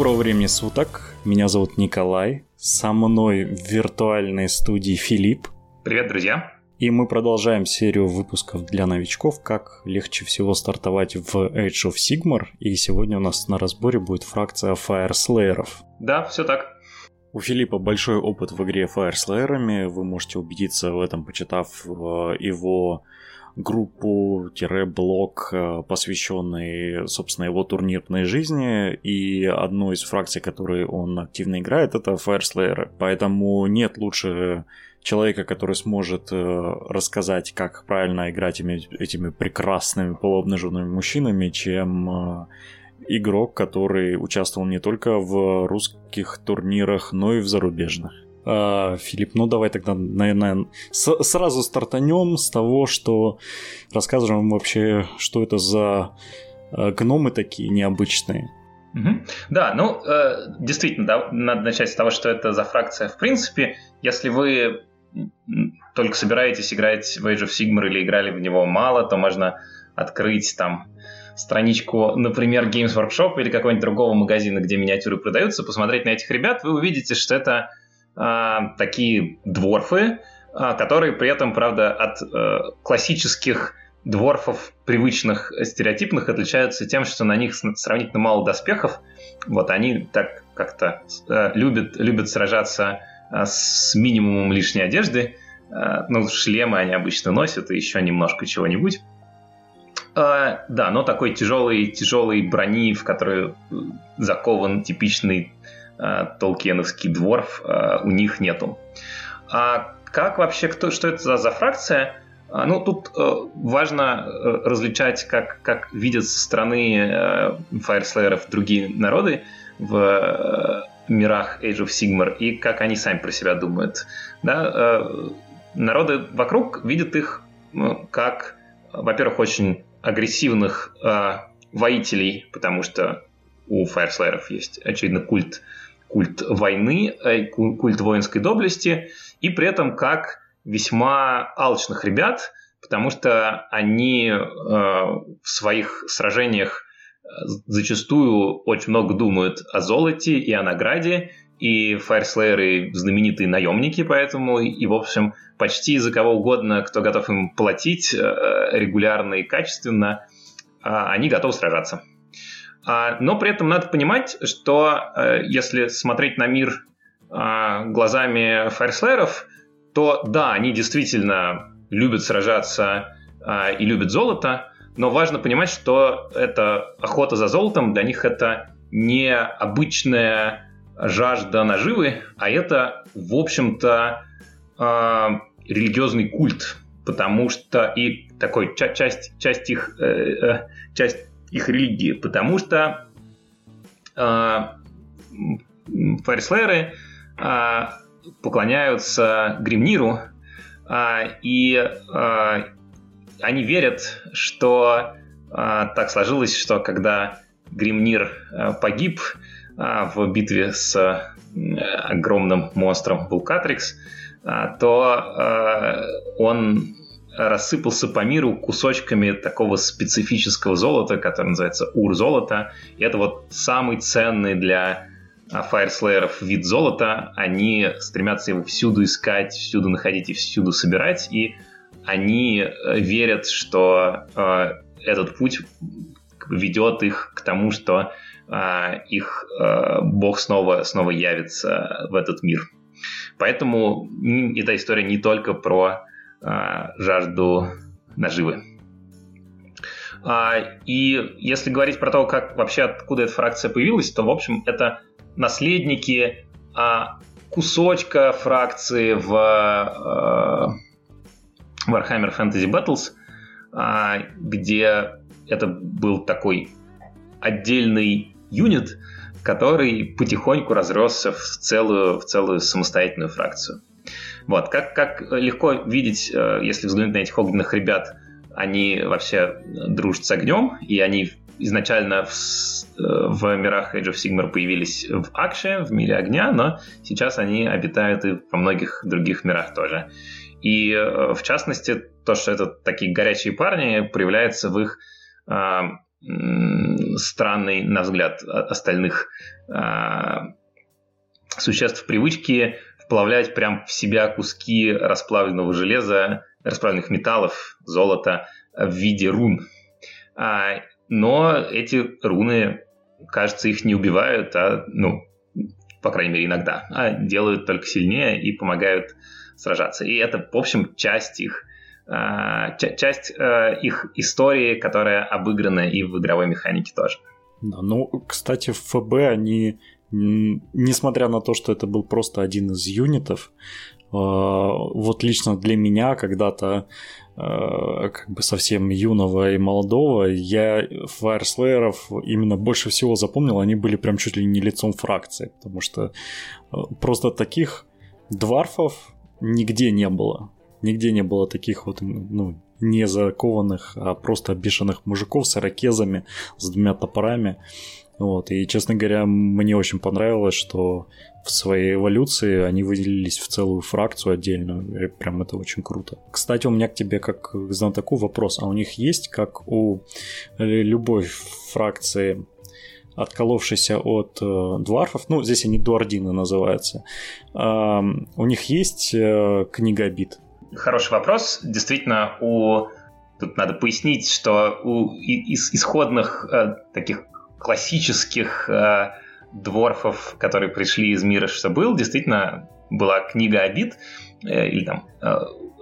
Доброго времени суток. Меня зовут Николай. Со мной в виртуальной студии Филипп. Привет, друзья. И мы продолжаем серию выпусков для новичков, как легче всего стартовать в Age of Sigmar. И сегодня у нас на разборе будет фракция Fire Slayer. Да, все так. У Филиппа большой опыт в игре Fire Slayer. Вы можете убедиться в этом, почитав э, его группу-блог, э, посвященный, собственно, его турнирной жизни, и одну из фракций, которой он активно играет, это Fire Slayer. Поэтому нет лучше человека, который сможет э, рассказать, как правильно играть этими, этими прекрасными полуобнаженными мужчинами, чем э, игрок, который участвовал не только в русских турнирах, но и в зарубежных. А, Филипп, ну давай тогда, наверное, с- сразу стартанем с того, что рассказываем вообще, что это за э, гномы такие необычные. Угу. Да, ну, э, действительно, да, надо начать с того, что это за фракция. В принципе, если вы только собираетесь играть в Age of Sigmar или играли в него мало, то можно открыть там страничку, например, Games Workshop или какого-нибудь другого магазина, где миниатюры продаются, посмотреть на этих ребят, вы увидите, что это такие дворфы, а, которые при этом, правда, от а, классических дворфов, привычных, стереотипных, отличаются тем, что на них сравнительно мало доспехов. Вот они так как-то а, любят, любят сражаться а, с минимумом лишней одежды. А, ну, шлемы они обычно носят и еще немножко чего-нибудь. А, да, но такой тяжелый, тяжелой брони, в которую закован типичный Э, толкиеновский дворф э, у них нету. А как вообще, кто, что это за, за фракция? А, ну, тут э, важно различать, как, как видят со стороны э, Fireslayer другие народы в мирах Age of Sigmar и как они сами про себя думают. Да? народы вокруг видят их как, во-первых, очень агрессивных воителей, потому что у Fireslayer есть, очевидно, культ культ войны, э, культ воинской доблести, и при этом как весьма алчных ребят, потому что они э, в своих сражениях э, зачастую очень много думают о золоте и о награде, и фаерслееры знаменитые наемники, поэтому и, в общем, почти за кого угодно, кто готов им платить регулярно и качественно, они готовы сражаться. А, но при этом надо понимать, что э, если смотреть на мир а, глазами фаерслеров, то да, они действительно любят сражаться а, и любят золото, но важно понимать, что эта охота за золотом для них это не обычная жажда наживы, а это, в общем-то, религиозный культ, потому что и такой часть, часть их э, э, часть их религии, потому что э, фарислеры э, поклоняются Гримниру, э, и э, они верят, что э, так сложилось, что когда Гримнир э, погиб э, в битве с э, огромным монстром Вулкатрикс, э, то э, он рассыпался по миру кусочками такого специфического золота, которое называется ур-золото. И это вот самый ценный для фаерслееров вид золота. Они стремятся его всюду искать, всюду находить и всюду собирать. И они э, верят, что э, этот путь ведет их к тому, что э, их э, бог снова, снова явится в этот мир. Поэтому эта история не только про а, жажду наживы. А, и если говорить про то, как вообще откуда эта фракция появилась, то, в общем, это наследники а, кусочка фракции в Warhammer Fantasy Battles, где это был такой отдельный юнит, который потихоньку разросся в целую, в целую самостоятельную фракцию. Вот, как, как легко видеть, э, если взглянуть на этих огненных ребят, они вообще дружат с огнем, и они изначально в, э, в мирах Age of Sigmar появились в Акше, в мире огня, но сейчас они обитают и во многих других мирах тоже. И э, в частности, то, что это такие горячие парни, проявляется в их странной, на взгляд остальных а, существ привычки вплавлять прям в себя куски расплавленного железа, расплавленных металлов, золота в виде рун. А, но эти руны, кажется, их не убивают, а, ну, по крайней мере, иногда, а делают только сильнее и помогают сражаться. И это, в общем, часть их а, часть э, их истории, которая обыграна и в игровой механике тоже. Да, ну, кстати, в ФБ они, несмотря на то, что это был просто один из юнитов, а, вот лично для меня когда-то а, как бы совсем юного и молодого, я фаерслееров именно больше всего запомнил, они были прям чуть ли не лицом фракции, потому что просто таких дварфов нигде не было. Нигде не было таких вот, ну, не закованных, а просто обешенных мужиков с ирокезами, с двумя топорами. Вот. И, честно говоря, мне очень понравилось, что в своей эволюции они выделились в целую фракцию отдельную. И прям это очень круто. Кстати, у меня к тебе как к знатоку вопрос. А у них есть, как у любой фракции, отколовшейся от э, дварфов, ну, здесь они дуардины называются, э, у них есть э, книга обид? Хороший вопрос. Действительно, у тут надо пояснить, что у из исходных э, таких классических э, дворфов, которые пришли из мира, что был, действительно была книга обид, э, или там, э,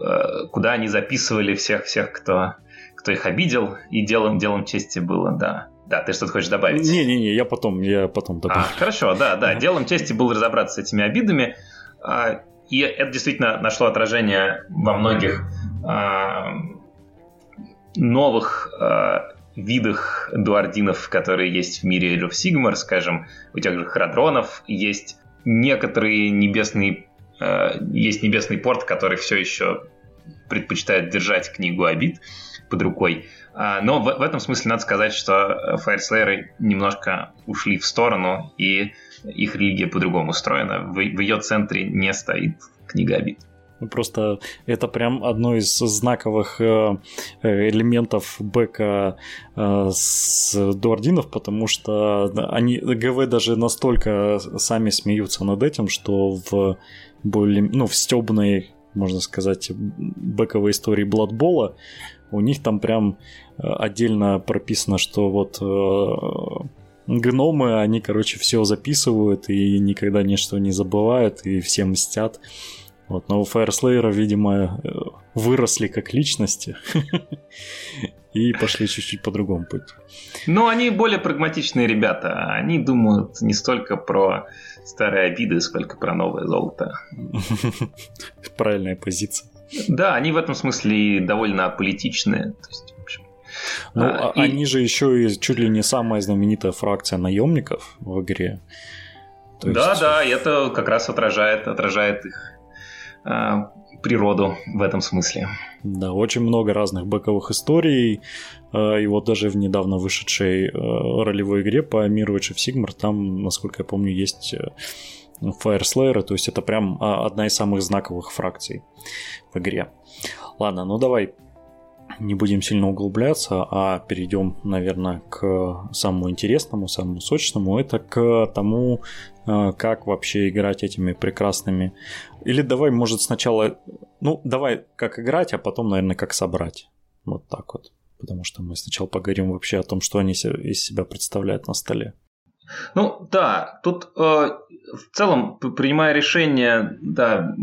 э, куда они записывали всех, всех, кто, кто их обидел, и делом, делом чести было, да. Да, ты что-то хочешь добавить? Не-не-не, я потом, я потом добавлю. А, хорошо, да, да. Делом чести было разобраться с этими обидами. А, и это действительно нашло отражение во многих э, новых видах дуардинов, которые есть в мире of Sigmar, скажем, у тех же храдронов есть некоторые небесные э, есть небесный порт, который все еще предпочитает держать книгу обид под рукой. А, но в, в этом смысле надо сказать, что Фаерслееры немножко ушли в сторону, и их религия по-другому устроена. В, в ее центре не стоит книга обид. Просто это прям одно из знаковых э, элементов бэка э, с дуардинов, потому что они ГВ даже настолько сами смеются над этим, что в более, ну, в стебной, можно сказать, бэковой истории Бладбола у них там прям э, отдельно прописано, что вот гномы, они, короче, все записывают и никогда ничто не забывают и всем мстят. Вот, но у Фаерслейера, видимо, э, выросли как личности и пошли чуть-чуть по другому пути. Ну, они более прагматичные ребята. Они думают не столько про старые обиды, сколько про новое золото. Правильная позиция. Да, они в этом смысле довольно политичные. То есть, ну, а, и... они же еще и чуть ли не самая знаменитая фракция наемников в игре. То да, есть... да, это как раз отражает, отражает их природу в этом смысле. Да, очень много разных бэковых историй. Э, и вот даже в недавно вышедшей э, ролевой игре по миру Age of Sigmar там, насколько я помню, есть э, Fire Slayer, то есть это прям а, одна из самых знаковых фракций в игре. Ладно, ну давай не будем сильно углубляться, а перейдем, наверное, к самому интересному, самому сочному. Это к тому, э, как вообще играть этими прекрасными... Или давай, может, сначала... Ну, давай как играть, а потом, наверное, как собрать. Вот так вот. Потому что мы сначала поговорим вообще о том, что они из себя представляют на столе. Ну да, тут э, в целом, принимая решение, да,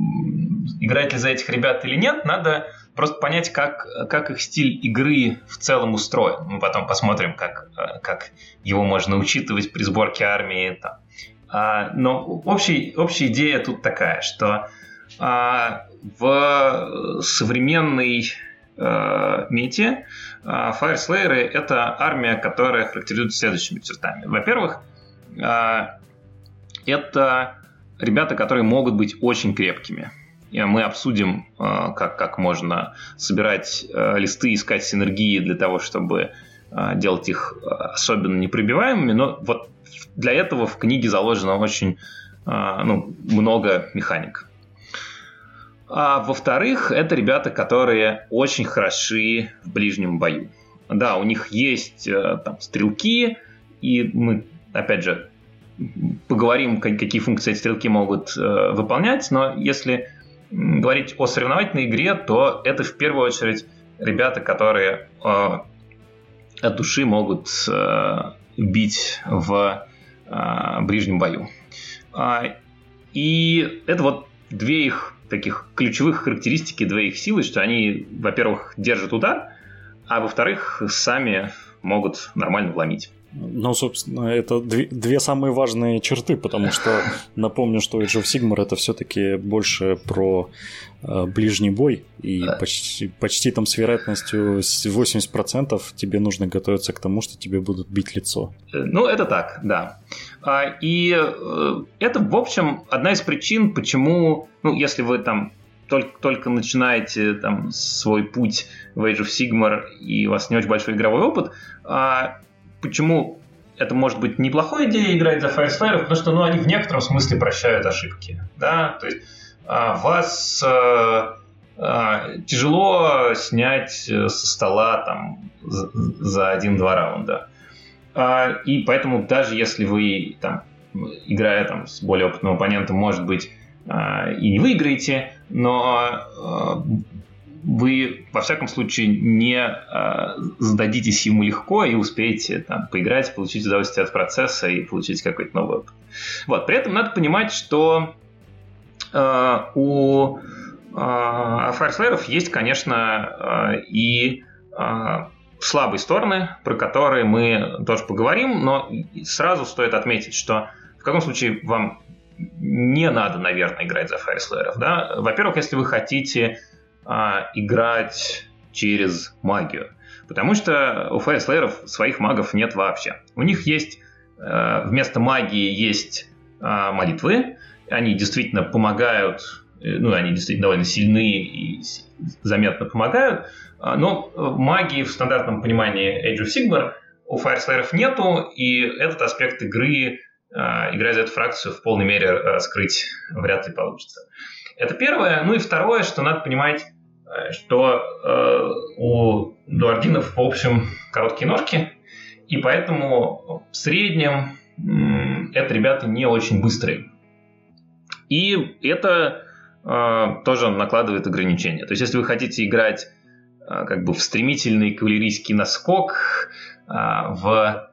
играть ли за этих ребят или нет, надо просто понять, как, как их стиль игры в целом устроен. Мы потом посмотрим, как, как его можно учитывать при сборке армии. Там. А, но общий, общая идея тут такая, что а, в современной а, мете а, Fireslayer это армия, которая характеризуется следующими чертами. Во-первых, а, это ребята, которые могут быть очень крепкими мы обсудим, э, как, как можно собирать э, листы, искать синергии для того, чтобы э, делать их особенно непробиваемыми, но вот для этого в книге заложено очень ну, много механик. А во-вторых, это ребята, которые очень хороши в ближнем бою. да, у них есть э, там стрелки, и мы, опять же, поговорим, какие функции эти стрелки могут э, выполнять, но если говорить о соревновательной игре, то это в первую очередь ребята, которые э, от души могут э, бить в э, ближнем бою. А, и это вот две их таких ключевых характеристики, две их силы, что они, во-первых, держат удар, а во-вторых, сами могут нормально вломить. Ну, собственно, это две, две самые важные черты, потому что напомню, что Age of Sigmar это все-таки больше про э, ближний бой, и да. почти, почти там с вероятностью 80% тебе нужно готовиться к тому, что тебе будут бить лицо. Э, ну, это так, да. А, и э, это, в общем, одна из причин, почему, ну, если вы там только, только начинаете там свой путь в Age of Sigmar и у вас не очень большой игровой опыт, а почему это может быть неплохой идеей играть за Firefly, потому что ну, они в некотором смысле прощают ошибки. Да? То есть а, вас а, а, тяжело снять э, со стола там, за, один-два раунда. А, и поэтому даже если вы, там, играя там, с более опытным оппонентом, может быть, а, и не выиграете, но а, вы, во всяком случае, не э, сдадитесь ему легко и успеете там, поиграть, получить удовольствие от процесса и получить какой-то новый опыт. Вот. При этом надо понимать, что э, у э, Fire есть, конечно, э, и э, слабые стороны, про которые мы тоже поговорим, но сразу стоит отметить, что в каком случае вам не надо, наверное, играть за Fire Да? Во-первых, если вы хотите а, играть через магию. Потому что у фаерслееров своих магов нет вообще. У них есть э, вместо магии есть э, молитвы. Они действительно помогают, э, ну, они действительно довольно сильны и заметно помогают. А, но магии в стандартном понимании Age of Sigmar у фаерслееров нету, и этот аспект игры, играя за эту фракцию, в полной мере раскрыть вряд ли получится. Это первое. Ну и второе, что надо понимать, Э, что э, у дуардинов, в общем, короткие ножки, и поэтому в среднем э, это ребята не очень быстрые. И это э, тоже накладывает ограничения. То есть, если вы хотите играть э, как бы в стремительный кавалерийский наскок, в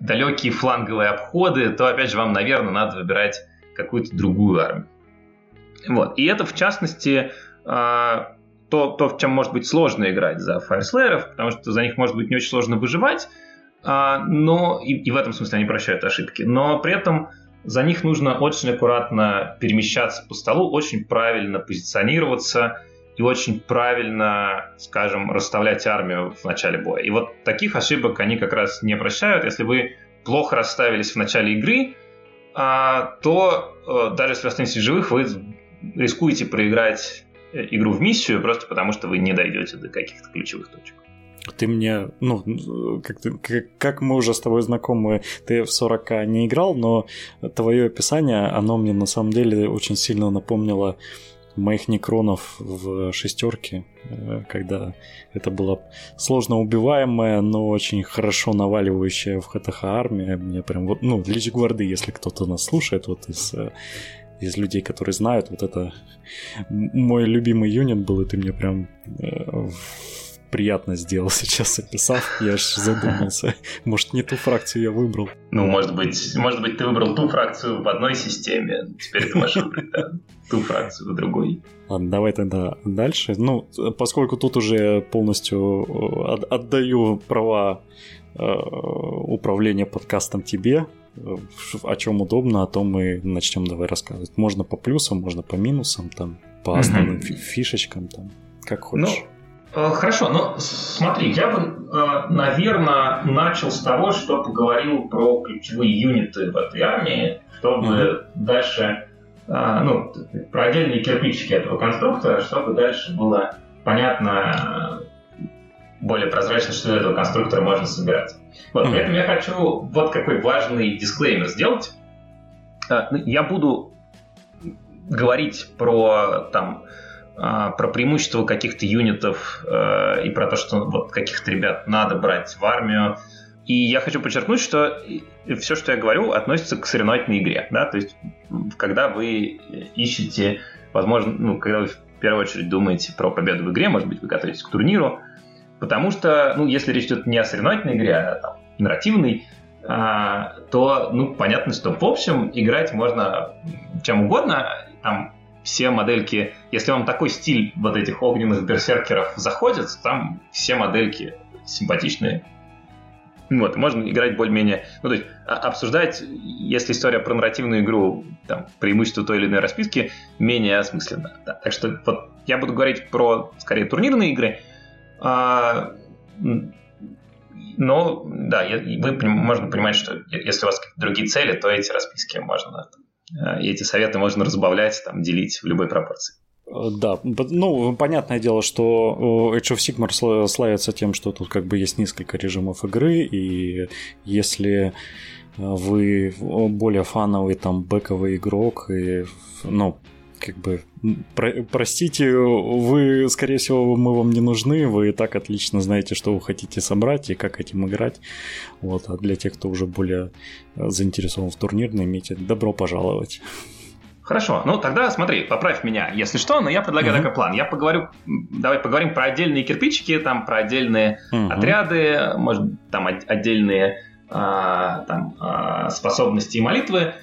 далекие фланговые обходы, то, опять же, вам, наверное, надо выбирать какую-то другую армию. Вот. И это, в частности, то, то, в чем может быть сложно играть за фаерслееров, потому что за них может быть не очень сложно выживать, а, но и, и в этом смысле они прощают ошибки. Но при этом за них нужно очень аккуратно перемещаться по столу, очень правильно позиционироваться и очень правильно, скажем, расставлять армию в начале боя. И вот таких ошибок они как раз не прощают. Если вы плохо расставились в начале игры, а, то э, даже если останетесь живых, вы рискуете проиграть игру в миссию, просто потому что вы не дойдете до каких-то ключевых точек. Ты мне, ну, как, как, как мы уже с тобой знакомы, ты в 40 не играл, но твое описание, оно мне на самом деле очень сильно напомнило моих некронов в шестерке, э, когда это была сложно убиваемая, но очень хорошо наваливающая в ХТХ армия. Мне прям вот, ну, Лич Гварды, если кто-то нас слушает, вот из э, из людей, которые знают, вот это мой любимый юнит был, и ты мне прям э, приятно сделал сейчас описав. Я аж задумался. Может, не ту фракцию я выбрал. Ну, может быть, может быть, ты выбрал ту фракцию в одной системе. Теперь ты можешь выбрать да, ту фракцию в другой. Ладно, давай тогда дальше. Ну, поскольку тут уже полностью э, отдаю права э, управления подкастом тебе, о чем удобно, о том мы начнем давай рассказывать. Можно по плюсам, можно по минусам, там, по основным mm-hmm. фишечкам, там, как хочешь. Ну, хорошо, ну смотри, я бы, э, наверное, начал с того, что поговорил про ключевые юниты в этой армии, чтобы mm-hmm. дальше, э, ну, про отдельные кирпичики этого конструктора, чтобы дальше было понятно, более прозрачно, что из этого конструктора можно собирать. Вот, при этом я хочу вот какой важный дисклеймер сделать. А, ну, я буду говорить про там а, про преимущество каких-то юнитов э, и про то, что вот каких-то ребят надо брать в армию. И я хочу подчеркнуть, что все, что я говорю, относится к соревновательной игре. Да? То есть, когда вы ищете, возможно, ну, когда вы в первую очередь думаете про победу в игре, может быть, вы готовитесь к турниру, потому что, ну, если речь идет не о соревновательной игре, а там, нарративной, а, то, ну, понятно, что в общем играть можно чем угодно. Там все модельки, если вам такой стиль вот этих огненных берсеркеров заходит, там все модельки симпатичные. Вот, можно играть более-менее, ну, то есть а, обсуждать, если история про нарративную игру, там, преимущество той или иной расписки, менее осмысленно. Да. Так что вот я буду говорить про, скорее, турнирные игры, но, да, вы, можно понимать, что если у вас другие цели, то эти расписки можно Э, эти советы можно разбавлять, там, делить в любой пропорции. Э, да, ну, понятное дело, что Age of Sigmar славится тем, что тут как бы есть несколько режимов игры, и если вы более фановый там бэковый игрок, и, ну, как бы, про- простите, вы, скорее всего, мы вам не нужны, вы и так отлично знаете, что вы хотите собрать и как этим играть. Вот, а для тех, кто уже более э, заинтересован в турнирной мете, добро пожаловать. Хорошо, ну тогда смотри, поправь меня, если что, но я предлагаю uh-huh. такой план. Я поговорю, давай поговорим про отдельные кирпичики, там про отдельные uh-huh. отряды, может там отдельные а, там, а, способности и молитвы.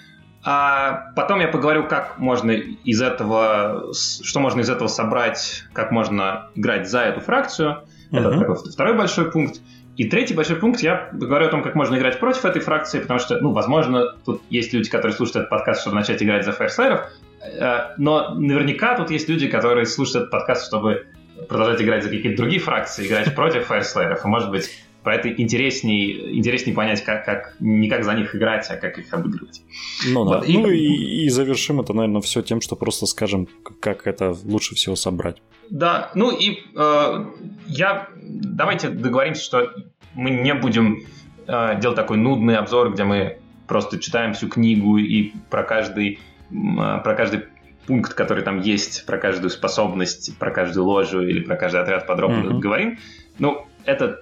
А потом я поговорю, как можно из этого, что можно из этого собрать, как можно играть за эту фракцию. Это uh-huh. такой второй большой пункт. И третий большой пункт, я говорю о том, как можно играть против этой фракции, потому что, ну, возможно, тут есть люди, которые слушают этот подкаст, чтобы начать играть за фаерслайеров, э, но наверняка тут есть люди, которые слушают этот подкаст, чтобы продолжать играть за какие-то другие фракции, играть против фаерслайеров, и, может быть, про это интересней, интересней понять, как, как не как за них играть, а как их обыгрывать. Ну да. Вот, и... Ну и, и завершим это, наверное, все тем, что просто скажем, как это лучше всего собрать. Да, ну и э, я давайте договоримся, что мы не будем э, делать такой нудный обзор, где мы просто читаем всю книгу и про каждый э, про каждый пункт, который там есть, про каждую способность, про каждую ложу или про каждый отряд подробно mm-hmm. говорим. Ну, это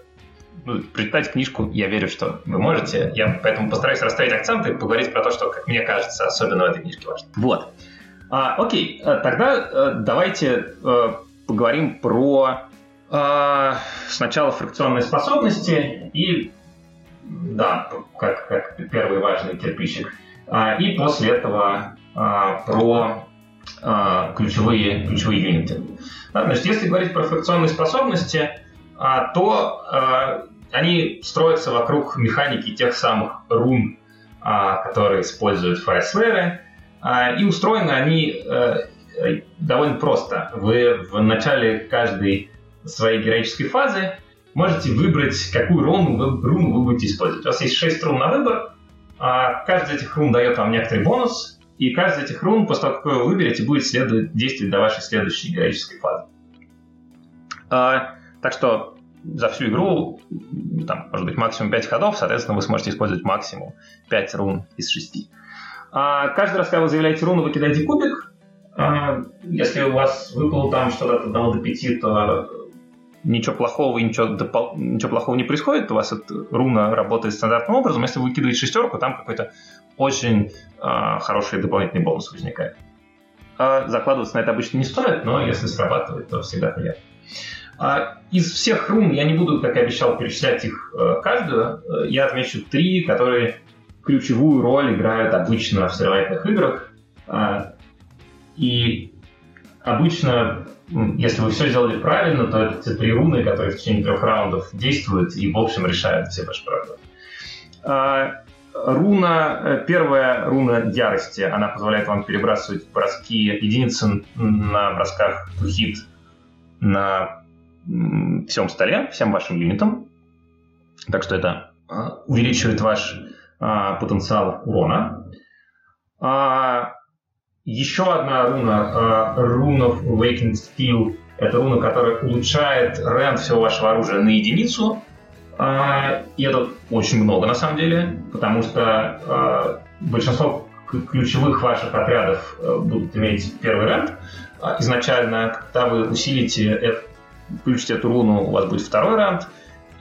ну, прочитать книжку, я верю, что вы можете. Я поэтому постараюсь расставить акценты и поговорить про то, что, как мне кажется, особенно в этой книжке важно. Вот. А, окей, э, тогда а, давайте а, поговорим про а, сначала фракционные способности и, да, как, как первый важный кирпичик, а, и после этого а, про а, ключевые, ключевые юниты. Да, значит, если говорить про фракционные способности, а, то а, они строятся вокруг механики тех самых рун, а, которые используют фаерслеры, и устроены они э, довольно просто. Вы в начале каждой своей героической фазы можете выбрать, какую руну вы, руну вы будете использовать. У вас есть 6 рун на выбор, каждый из этих рун дает вам некоторый бонус, и каждый из этих рун, после того, как вы выберете, будет следовать, действовать до вашей следующей героической фазы. Так что за всю игру, там, может быть, максимум 5 ходов, соответственно, вы сможете использовать максимум 5 рун из 6. А каждый раз, когда вы заявляете руну, вы кидаете кубик. А, если у вас выпало там что-то от 1 до 5, то ничего плохого ничего, допол... ничего плохого не происходит, у вас эта руна работает стандартным образом. Если вы выкидываете шестерку, там какой-то очень а, хороший дополнительный бонус возникает. А закладываться на это обычно не стоит, но если срабатывает, то всегда приятно. А из всех рун я не буду, как и обещал, перечислять их э, каждую. Э, я отмечу три, которые ключевую роль играют обычно в соревновательных играх. А, и обычно, если вы все сделали правильно, то это те три руны, которые в течение трех раундов действуют и, в общем, решают все ваши проблемы. А, руна, э, первая руна ярости, она позволяет вам перебрасывать броски единицы на бросках hit на всем столе, всем вашим юнитам. Так что это а, увеличивает ваш а, потенциал урона. А, еще одна руна, руна Awakened Steel, это руна, которая улучшает рэнд всего вашего оружия на единицу. И это очень много на самом деле, потому что большинство ключевых ваших отрядов э, будут иметь первый. А изначально, когда вы усилите, включите эту руну, у вас будет второй раунд,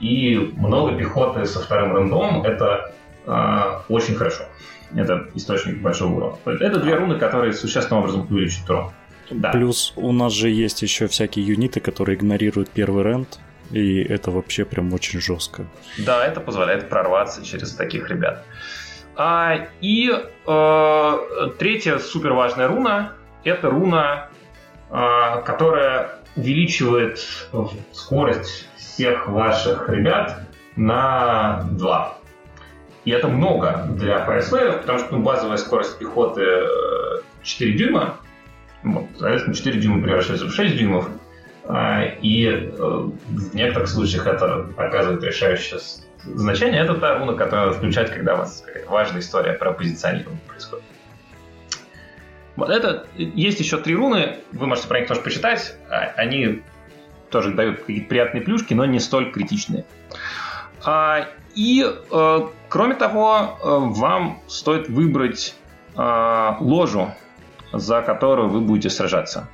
и много пехоты со вторым рандомом, это э, очень хорошо. Это источник большого урона. Это две руны, которые существенным образом увеличат урон. Да. Плюс у нас же есть еще всякие юниты, которые игнорируют первый рент, и это вообще прям очень жестко. Да, это позволяет прорваться через таких ребят. А, и э, третья супер важная руна это руна, э, которая увеличивает скорость всех ваших ребят на 2. И это много для Fireslayer, потому что ну, базовая скорость пехоты 4 э, дюйма, вот, соответственно, 4 дюйма превращается в 6 дюймов, а, и э, в некоторых случаях это оказывает решающее значение. Это та руна, которую включать, когда у вас важная история про позиционирование происходит. Вот это есть еще три руны, вы можете про них тоже почитать. А, они тоже дают какие-то приятные плюшки, но не столь критичные. А, и э, кроме того, э, вам стоит выбрать ложу, за которую вы будете сражаться.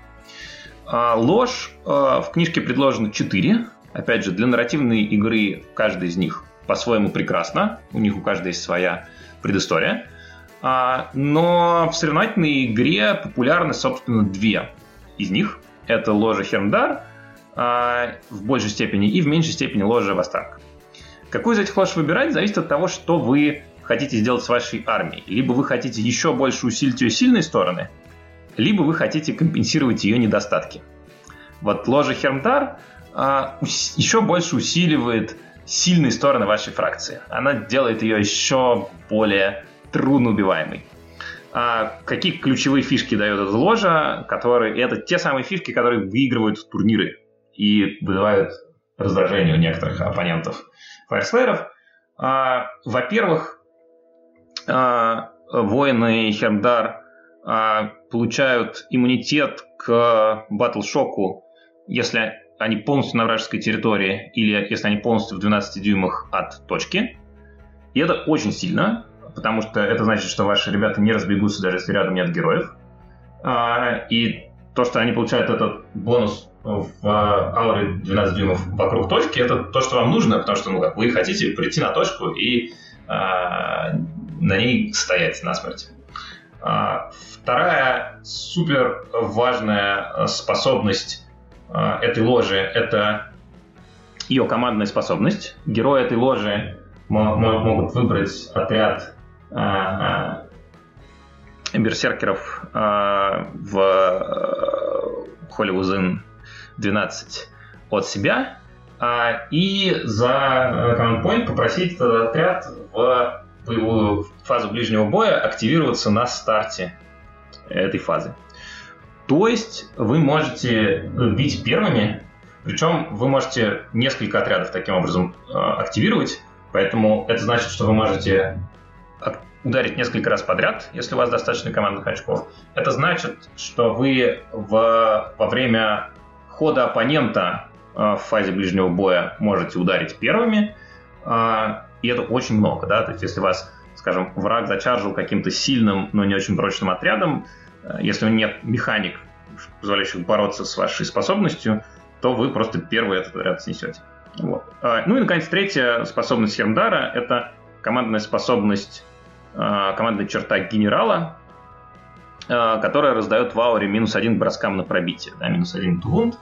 А ложь э, в книжке предложено 4. Опять же, для нарративной игры каждый из них по-своему прекрасно. У них у каждой есть своя предыстория. А, но в соревновательной игре популярны, собственно, две из них. Это ложа Хермдар а, в большей степени и в меньшей степени ложа Вастанг. Какую из этих лож выбирать, зависит от того, что вы хотите сделать с вашей армией. Либо вы хотите еще больше усилить ее сильные стороны, либо вы хотите компенсировать ее недостатки. Вот ложа Хермдар а, еще больше усиливает сильные стороны вашей фракции. Она делает ее еще более трудноубиваемой. А какие ключевые фишки дает эта ложа, которые это те самые фишки, которые выигрывают турниры и вызывают раздражение у некоторых оппонентов фаерслееров. А, во-первых, а, воины Хермдар а, получают иммунитет к батл-шоку, если они полностью на вражеской территории или если они полностью в 12 дюймах от точки. И это очень сильно, потому что это значит, что ваши ребята не разбегутся, даже если рядом нет героев. А, и то, что они получают этот бонус в ауре 12 дюймов вокруг точки, это то, что вам нужно, потому что ну, как вы хотите прийти на точку и а, на ней стоять на смерть. А, вторая супер важная способность этой ложи – это ее командная способность. Герои этой ложи могут выбрать отряд берсеркеров в Холливузин 12 от себя и за команд point попросить этот отряд в фазу ближнего боя активироваться на старте этой фазы. То есть вы можете бить первыми, причем вы можете несколько отрядов таким образом э, активировать, поэтому это значит, что вы можете ударить несколько раз подряд, если у вас достаточно командных очков. Это значит, что вы в, во время хода оппонента э, в фазе ближнего боя можете ударить первыми, э, и это очень много, да, то есть если вас, скажем, враг зачаржил каким-то сильным, но не очень прочным отрядом, э, если у него нет механик, позволяющих бороться с вашей способностью, то вы просто первый этот отряд снесете. Вот. Ну и, наконец, третья способность Хермдара — это командная способность, командная черта генерала, э, которая раздает в ауре минус один броскам на пробитие, да, минус один двунт.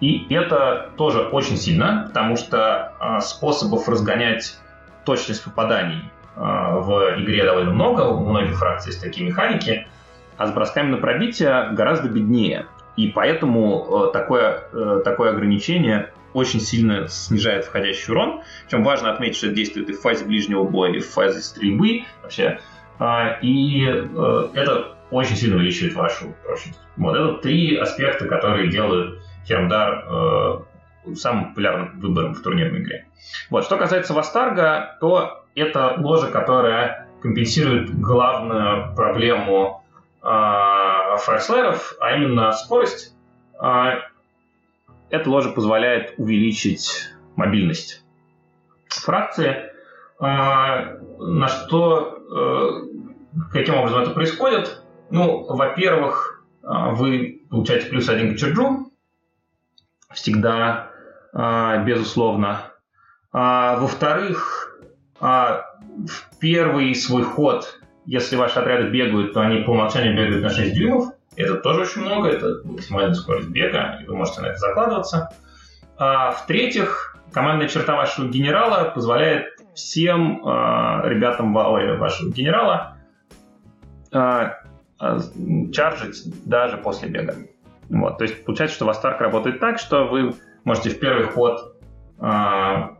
И это тоже очень сильно, потому что способов разгонять точность попаданий в игре довольно много, у многих фракций есть такие механики, а с бросками на пробитие гораздо беднее. И поэтому э, такое, э, такое ограничение очень сильно снижает входящий урон. Причем важно отметить, что это действует и в фазе ближнего боя, и в фазе стрельбы вообще. А, и э, это очень сильно увеличивает вашу прочность. Вот это три аспекта, которые делают Хермдар самым популярным выбором в турнирной игре. Вот. Что касается Вастарга, то это ложа, которая компенсирует главную проблему э, фаерслеров, а именно скорость. Э, эта ложа позволяет увеличить мобильность фракции, э, на что э, каким образом это происходит? Ну, во-первых, а, вы получаете плюс один к черджу, всегда, а, безусловно. А, во-вторых, а, в первый свой ход, если ваши отряды бегают, то они по умолчанию бегают на 6 дюймов. Это тоже очень много, это максимальная скорость бега, и вы можете на это закладываться. А, в-третьих, командная черта вашего генерала позволяет всем а, ребятам ауре вашего генерала а, а, чаржить даже после бега. Вот, то есть получается, что Вастарк работает так, что вы можете в первый ход, а,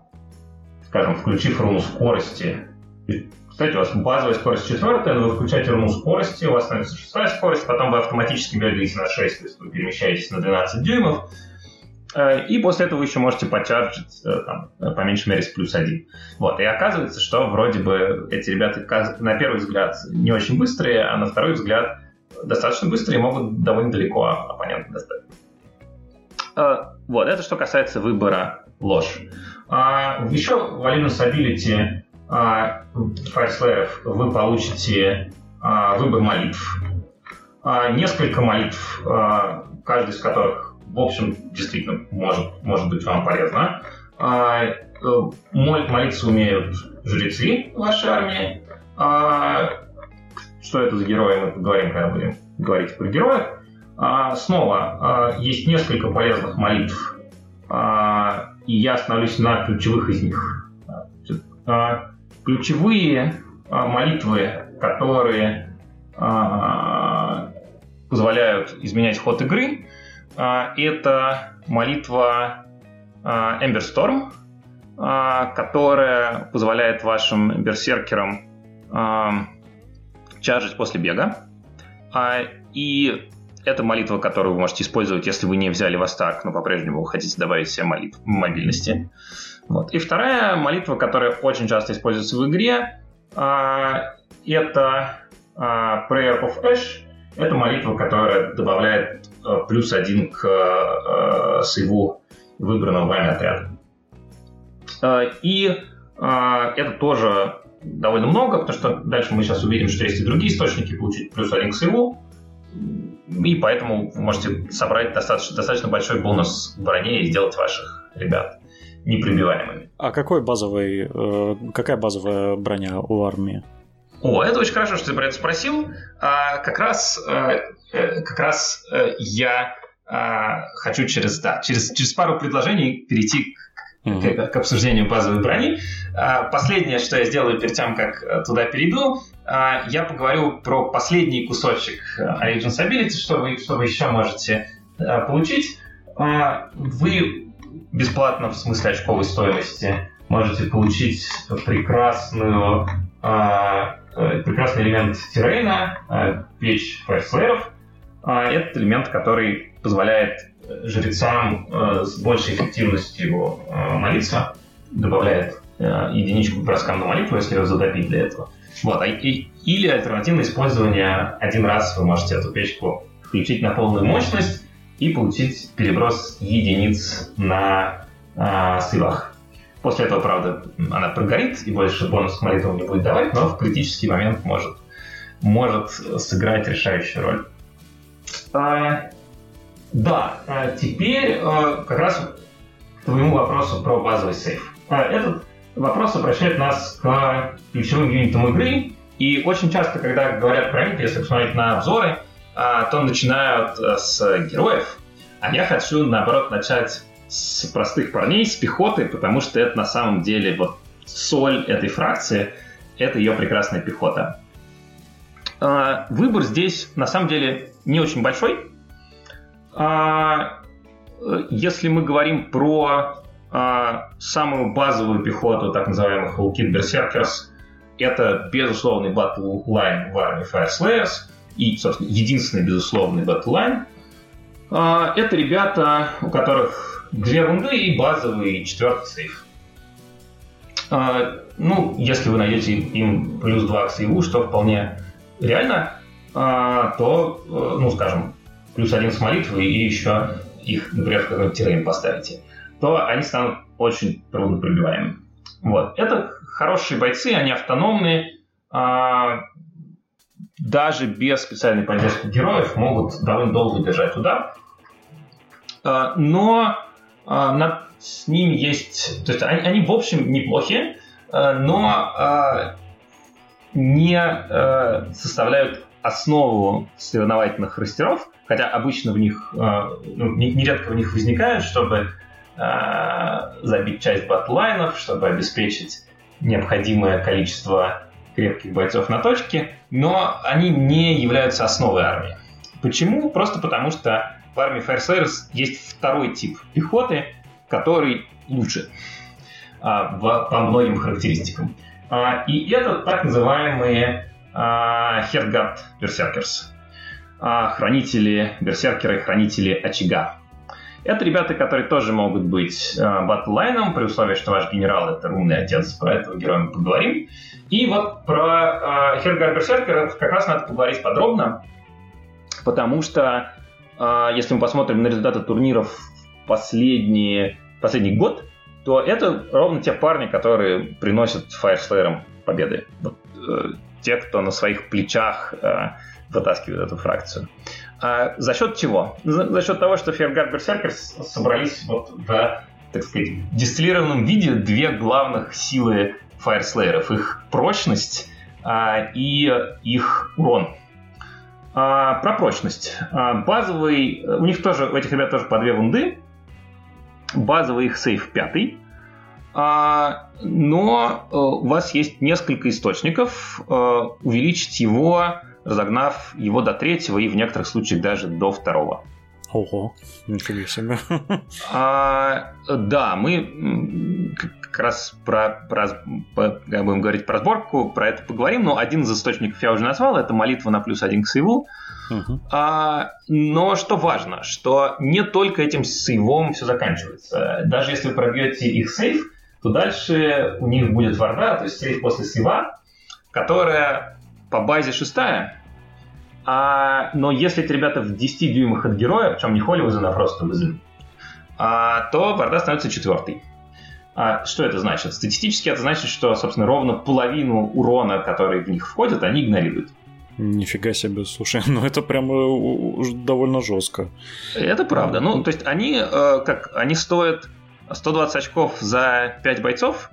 скажем, включив руну скорости, кстати, у вас базовая скорость четвертая, но вы включаете руну скорости, у вас становится шестая скорость, потом вы автоматически бегаете на 6, то есть вы перемещаетесь на 12 дюймов, Э, и после этого вы еще можете почарджить э, там, по меньшей мере с плюс один. Вот. И оказывается, что вроде бы эти ребята на первый взгляд не очень быстрые, а на второй взгляд достаточно быстрые и могут довольно далеко оппонента достать. Э, вот, это что касается выбора ложь. А, еще в Alinus Ability а, файлслееров вы получите а, выбор молитв. Несколько молитв, каждый из которых в общем, действительно может, может быть вам полезно. А, э, молиться умеют жрецы вашей армии. А, что это за герои, мы поговорим, когда будем говорить про героев. А, снова, а, есть несколько полезных молитв, а, и я остановлюсь на ключевых из них. Ключевые а, молитвы, которые а, позволяют изменять ход игры, а, это молитва Ember Storm, которая позволяет вашим берсеркерам чаржить после бега. И это молитва, которую вы можете использовать, если вы не взяли Востак, но по-прежнему вы хотите добавить себе молитв мобильности. Вот. И вторая молитва, которая очень часто используется в игре, это Prayer of Ash. Это молитва, которая добавляет Э, плюс один к э, сейву выбранного вами отряда. Э, и это тоже довольно много, потому что дальше мы сейчас увидим, что есть и другие источники получить плюс один к сейву, и поэтому вы можете собрать достаточно, достаточно большой бонус в броне и сделать ваших ребят неприбиваемыми. А какой базовый, какая базовая броня у армии? О, это очень хорошо, что ты про это спросил. А, как раз, а, как раз а, я а, хочу через, да, через, через пару предложений перейти к, mm-hmm. к, к обсуждению базовой брони. А, последнее, что я сделаю перед тем, как туда перейду, а, я поговорю про последний кусочек Allegiance Ability, что вы, что вы еще можете а, получить. Вы бесплатно, в смысле очковой стоимости, можете получить прекрасную а, Э, прекрасный элемент террейна, э, печь файрслееров. А, этот элемент, который позволяет э, жрецам с большей эффективностью молиться, добавляет единичку к броскам на молитву, если ее задобить для этого. Вот. А и, или альтернативное использование один раз вы можете эту печку включить на полную мощность и получить переброс единиц на э, силах. После этого, правда, она прогорит и больше бонус к молитвам не будет давать, но в критический момент может, может сыграть решающую роль. А, да, а теперь а, как раз к твоему вопросу про базовый сейф. А, этот вопрос обращает нас к ключевым юнитам игры, и очень часто, когда говорят про них, если посмотреть на обзоры, то начинают а, с героев, а я хочу, наоборот, начать с простых парней, с пехоты, потому что это на самом деле вот соль этой фракции, это ее прекрасная пехота. А, выбор здесь на самом деле не очень большой. А, если мы говорим про а, самую базовую пехоту, так называемых Vulkite Berzerkers, это безусловный battleline в армии Fyreslayers и, собственно, единственный безусловный battleline. Это ребята, у которых две wound ы и базовый четвертый save. А, ну, если вы найдете им плюс 2 к сейву, что вполне реально, а, то, э, ну, скажем, плюс один с молитвы и еще их, например, в какой-то террейн поставите, то они станут очень трудно пробиваемыми. Вот. Это хорошие бойцы, они автономные, а, даже без специальной поддержки героев могут довольно долго держать удар. А, но а, с ними есть... То есть они, они в общем неплохие, а, но не составляют основу соревновательных растеров, хотя обычно в них, ну, нередко в них возникают, чтобы забить часть батлайнов, чтобы обеспечить необходимое количество крепких бойцов на точке, но они не являются основой армии. Почему? Просто потому что в армии Fireslayers есть второй тип пехоты, который лучше а, в, по многим характеристикам. А, и это так называемые а, Хергат Берсеркерс. А, хранители Берсеркеры, хранители очага. Это ребята, которые тоже могут быть э, батллайном, при условии, что ваш генерал — это умный отец, про этого героя мы поговорим. И вот про э, Хергар Берсеркера как раз надо поговорить подробно, потому что э, если мы посмотрим на результаты турниров последние, последний год, то это ровно те парни, которые приносят Fireslayer победы. Вот, э, те, кто на своих плечах э, вытаскивает эту фракцию. А за счет чего? За, за счет того, что Фейергард Берсеркерс собрались вот в, так сказать, дистиллированном виде две главных силы фаерслееров. Их прочность а, и их урон. А, про прочность. А, базовый... У них тоже, у этих ребят тоже по две вунды. Базовый их сейф пятый. А, но э, у вас есть несколько источников. А, увеличить его разогнав его до третьего и в некоторых случаях даже до второго. Ого, нифига себе. А, да, мы как раз про, про, как будем говорить про сборку, про это поговорим, но один из источников я уже назвал, это молитва на плюс один к сейву. Угу. А, но что важно, что не только этим сейвом все заканчивается. Даже если вы пробьете их сейв, то дальше у них будет варда, то есть сейв после сейва, которая по базе шестая, а, но если эти ребята в 10 дюймах от героя, причем не Холливузен, а просто Визен, а, то Варда становится четвертой. А, что это значит? Статистически это значит, что, собственно, ровно половину урона, который в них входит, они игнорируют. Нифига себе, слушай, ну это прямо довольно жестко. Это правда. Ну, то есть они, э, как, они стоят 120 очков за 5 бойцов,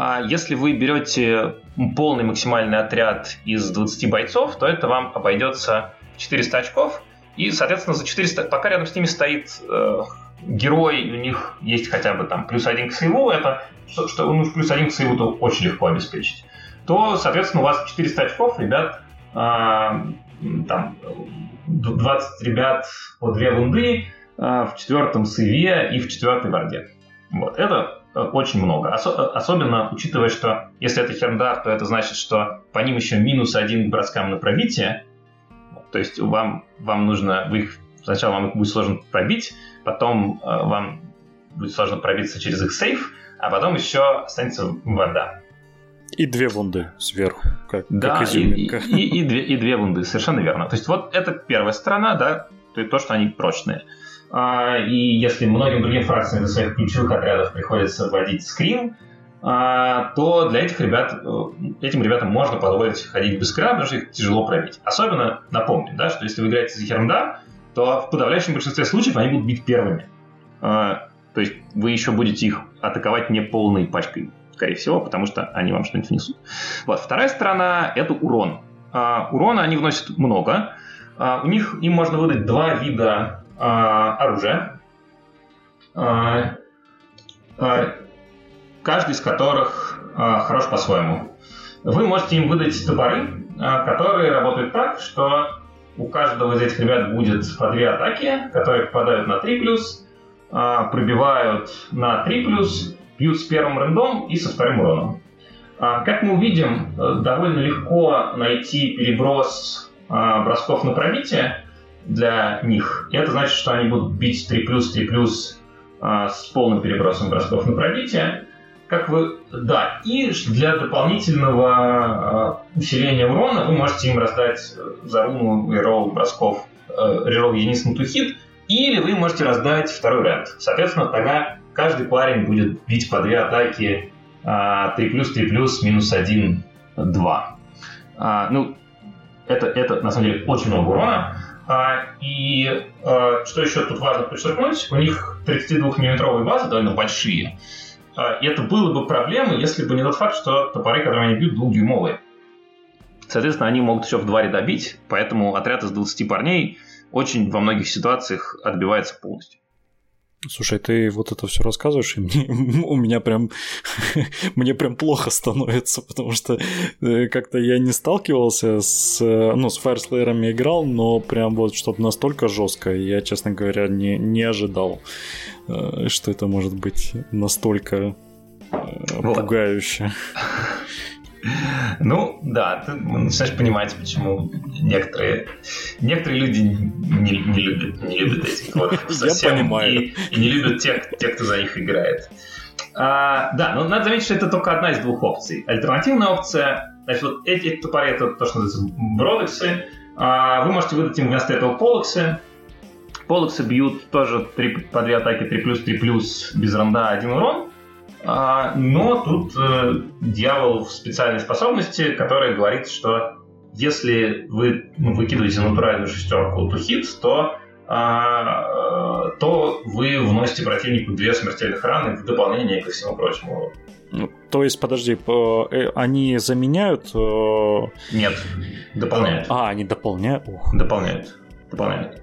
а если вы берете полный максимальный отряд из 20 бойцов, то это вам обойдется 400 очков. И, соответственно, за 400, пока рядом с ними стоит э, герой, у них есть хотя бы там плюс один к сейву, это что, что ну, плюс один к сейву то очень легко обеспечить, то, соответственно, у вас 400 очков, ребят, э, там 20 ребят по 2 вунды э, в четвертом сейве и в четвертой варде. Вот, это очень много. Ос- э, особенно учитывая, что если это херндар, то это значит, что по ним еще минус один к броскам на пробитие. То есть вам, вам нужно, вы их, сначала вам их будет сложно пробить, потом э, вам будет сложно пробиться через их сейф, а потом еще останется варда. И две вунды сверху, как, да, как изюминка. И, и, и, две, и две вунды, совершенно верно. То есть вот это первая сторона, да, то, то что они прочные. А, и если многим другим фракциям из своих ключевых отрядов приходится вводить скрин, а, то для этих ребят, э, этим ребятам можно позволить ходить без скрина, потому что их тяжело пробить. Особенно напомню, да, что если вы играете за Хермда, то в подавляющем большинстве случаев они будут бить первыми. А, то есть вы еще будете их атаковать не полной пачкой, скорее всего, потому что они вам что-нибудь внесут. Вот. Вторая сторона — это урон. Урона они вносят много. У них им можно выдать два вида а, оружия, а, а, каждый из которых хорош по-своему. Вы можете им выдать топоры, которые работают так, что у каждого из этих ребят будет по две атаки, которые попадают на 3+, пробивают на 3+, бьют с первым рендом и со вторым уроном. Как мы увидим, довольно легко найти переброс бросков на пробитие, для них. И это значит, что они будут бить 3 плюс, 3 плюс а, с полным перебросом бросков на пробитие. Как вы... Да, и для дополнительного а, усиления урона вы можете им раздать э, за руну реролл бросков, э, реролл единиц на тухит, или вы можете раздать второй ряд. Соответственно, тогда каждый парень будет бить по две атаки 3 а, плюс, 3 плюс, минус 1, 2. А, ну, это, это на самом деле очень много урона. А, и а, что еще тут важно подчеркнуть, у них 32-миллиметровые базы довольно большие. А, и это было бы проблемой, если бы не тот факт, что топоры, которые они бьют, двухдюймовые. Соответственно, они могут еще в два ряда бить, поэтому отряд из 20 парней очень во многих ситуациях отбивается полностью. Слушай, ты вот это все рассказываешь, и мне, у меня прям мне прям плохо становится, потому что э, как-то я не сталкивался с ну с Фаерслеерами играл, но прям вот чтобы настолько жестко, я честно говоря не не ожидал, э, что это может быть настолько э, пугающе. Ну, да, ты начинаешь понимать, почему некоторые, некоторые люди не, не, любят, не любят этих вот совсем. Я понимаю. И, и не любят тех, тех, кто за них играет. А, да, но надо заметить, что это только одна из двух опций. Альтернативная опция, значит, вот эти топоры, это то, что называется бродексы. А, вы можете выдать им вместо этого полоксы. Полоксы бьют тоже 3, по две атаки 3 плюс 3 плюс без ранда один урон. А, но тут э, дьявол в специальной способности, которая говорит, что если вы ну, выкидываете натуральную шестерку to hit, то, а, то вы вносите противнику две смертельных раны в дополнение ко всему прочему. Ну, то есть, подожди, э, они заменяют? Э, Нет, дополняют. А, они дополняют? Дополняют. Дополняют.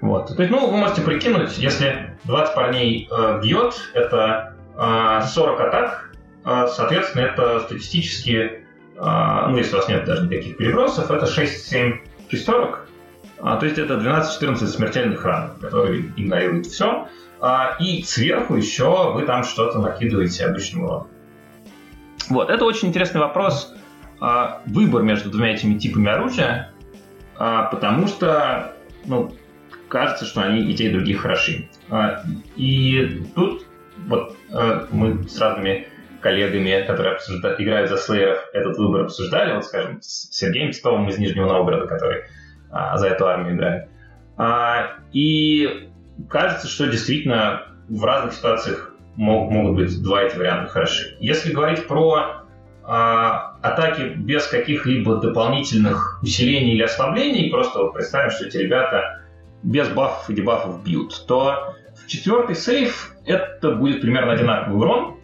Вот. То есть, ну, вы можете прикинуть, если 20 парней э, бьет, это 40 а, атак, а, соответственно, это статистически, а, ну, если у вас нет даже никаких перебросов, это 6-7 шестерок, то есть это 12-14 смертельных ран, которые игнорируют все, и сверху еще вы там что-то накидываете обычным уроном. Вот, это очень интересный вопрос, выбор между двумя этими типами оружия, потому что, ну, кажется, что они и те, и другие хороши. И тут вот э, мы с разными коллегами, которые обсуждают, играют за слееров, этот выбор обсуждали, вот, скажем, с Сергеем Титовым из Нижнего Новгорода, который а, за эту армию играет. А, и кажется, что действительно в разных ситуациях мог, могут быть два эти варианта хороши. Если говорить про а, атаки без каких-либо дополнительных усилений или ослаблений, просто представим, что эти ребята без бафов и дебафов бьют, то четвертый сейф это будет примерно одинаковый урон.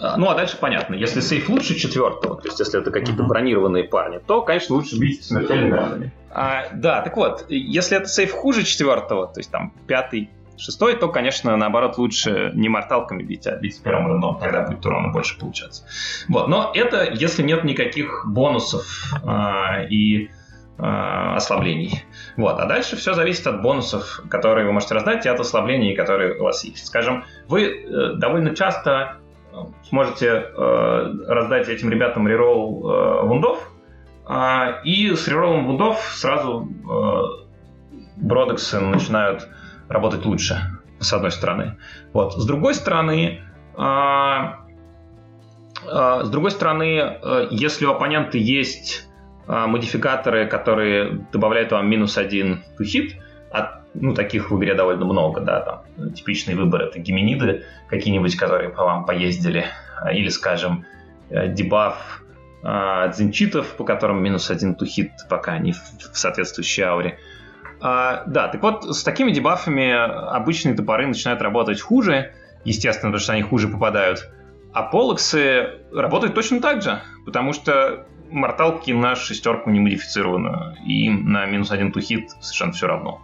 А, ну, а дальше понятно. Если сейф лучше четвертого, то есть если это какие-то бронированные парни, то, конечно, лучше бить смертельными ранами. А, да, так вот, если это сейф хуже четвертого, то есть там пятый, шестой, то, конечно, наоборот, лучше не морталками бить, а бить первым рандом, тогда будет урона больше получаться. Вот, но это если нет никаких бонусов а, и а, ослаблений. Вот. А дальше все зависит от бонусов, которые вы можете раздать, и от ослаблений, которые у вас есть. Скажем, вы э, довольно часто э, сможете э, раздать этим ребятам реролл вундов, э, и с рероллом вундов сразу бродексы начинают работать лучше, с одной стороны. Вот. С другой стороны, э, э, с другой стороны, если у оппонента есть а, модификаторы, которые добавляют вам минус один to hit, от, ну, таких в игре довольно много, да, там, типичный выбор это геминиды какие-нибудь, которые по вам поездили, а, или, скажем, э, дебаф э, дзинчитов, по которым минус один hit, пока они в соответствующей ауре. А, да, так вот, с такими дебафами обычные топоры начинают работать хуже, естественно, потому что они хуже попадают, а полоксы работают точно так же, потому что морталки на шестерку не модифицированы, и на минус один тухит совершенно все равно.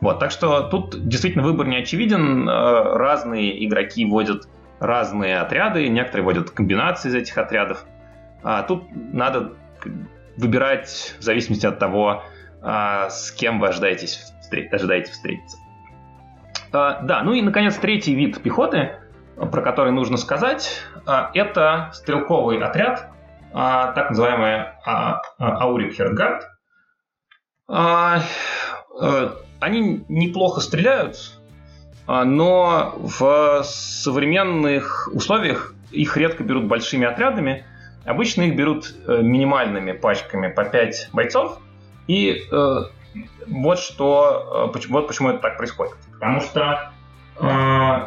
Вот, так что тут действительно выбор не очевиден. Э, разные игроки вводят разные отряды, некоторые вводят комбинации из этих отрядов. А тут надо выбирать в зависимости от того, а, с кем вы ожидаетесь, ожидаете встретиться. А, да, ну и, наконец, третий вид пехоты, про который нужно сказать, а, это стрелковый отряд, а, так называемая а, а, Аурик Хердгард. А, а, они неплохо стреляют, а, но в современных условиях их редко берут большими отрядами. Обычно их берут э, минимальными пачками по 5 бойцов. И э, вот что, э, вот почему это так происходит. Потому что э,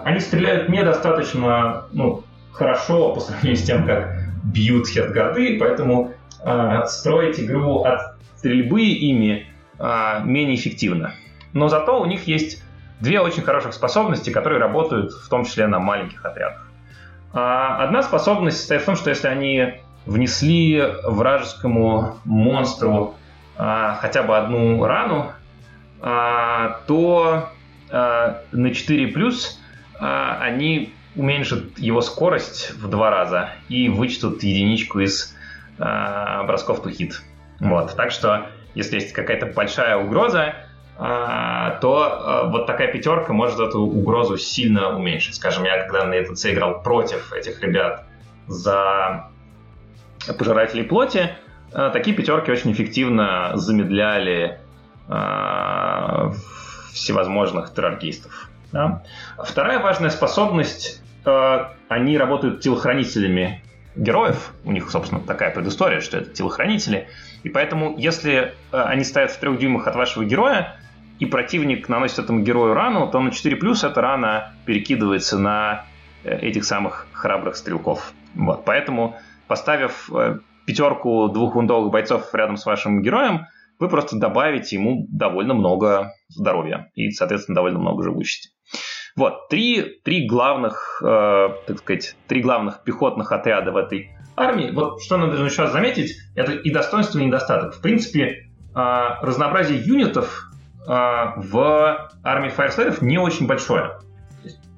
они стреляют недостаточно ну, хорошо по сравнению с тем, как бьют хедгарды, поэтому э, строить игру от стрельбы ими э, менее эффективно. Но зато у них есть две очень хороших способности, которые работают в том числе на маленьких отрядах. А одна способность состоит в том, что если они внесли вражескому монстру а, хотя бы одну рану, а, то а, на 4 плюс они уменьшат его скорость в два раза и вычтут единичку из а, бросков to hit. Вот. Так что, если есть какая-то большая угроза, а, то а, вот такая пятерка может эту угрозу сильно уменьшить. Скажем, я когда на этот играл против этих ребят за пожирателей плоти, а, такие пятерки очень эффективно замедляли всевозможных террористов. Да? Вторая важная способность, они работают телохранителями героев, у них, собственно, такая предыстория, что это телохранители, и поэтому, если они стоят в трех дюймах от вашего героя, и противник наносит этому герою рану, то на 4 плюс эта рана перекидывается на э, этих самых храбрых стрелков. Вот. Поэтому, поставив э, пятерку двух вундовых бойцов рядом с вашим героем, вы просто добавите ему довольно много здоровья и, соответственно, довольно много живучести. Вот, три, три главных, э, так сказать, три главных пехотных отряда в этой армии. Вот что надо еще раз заметить, это и достоинство, и недостаток. В принципе, э, разнообразие юнитов а, в армии Fireslayer не очень большое.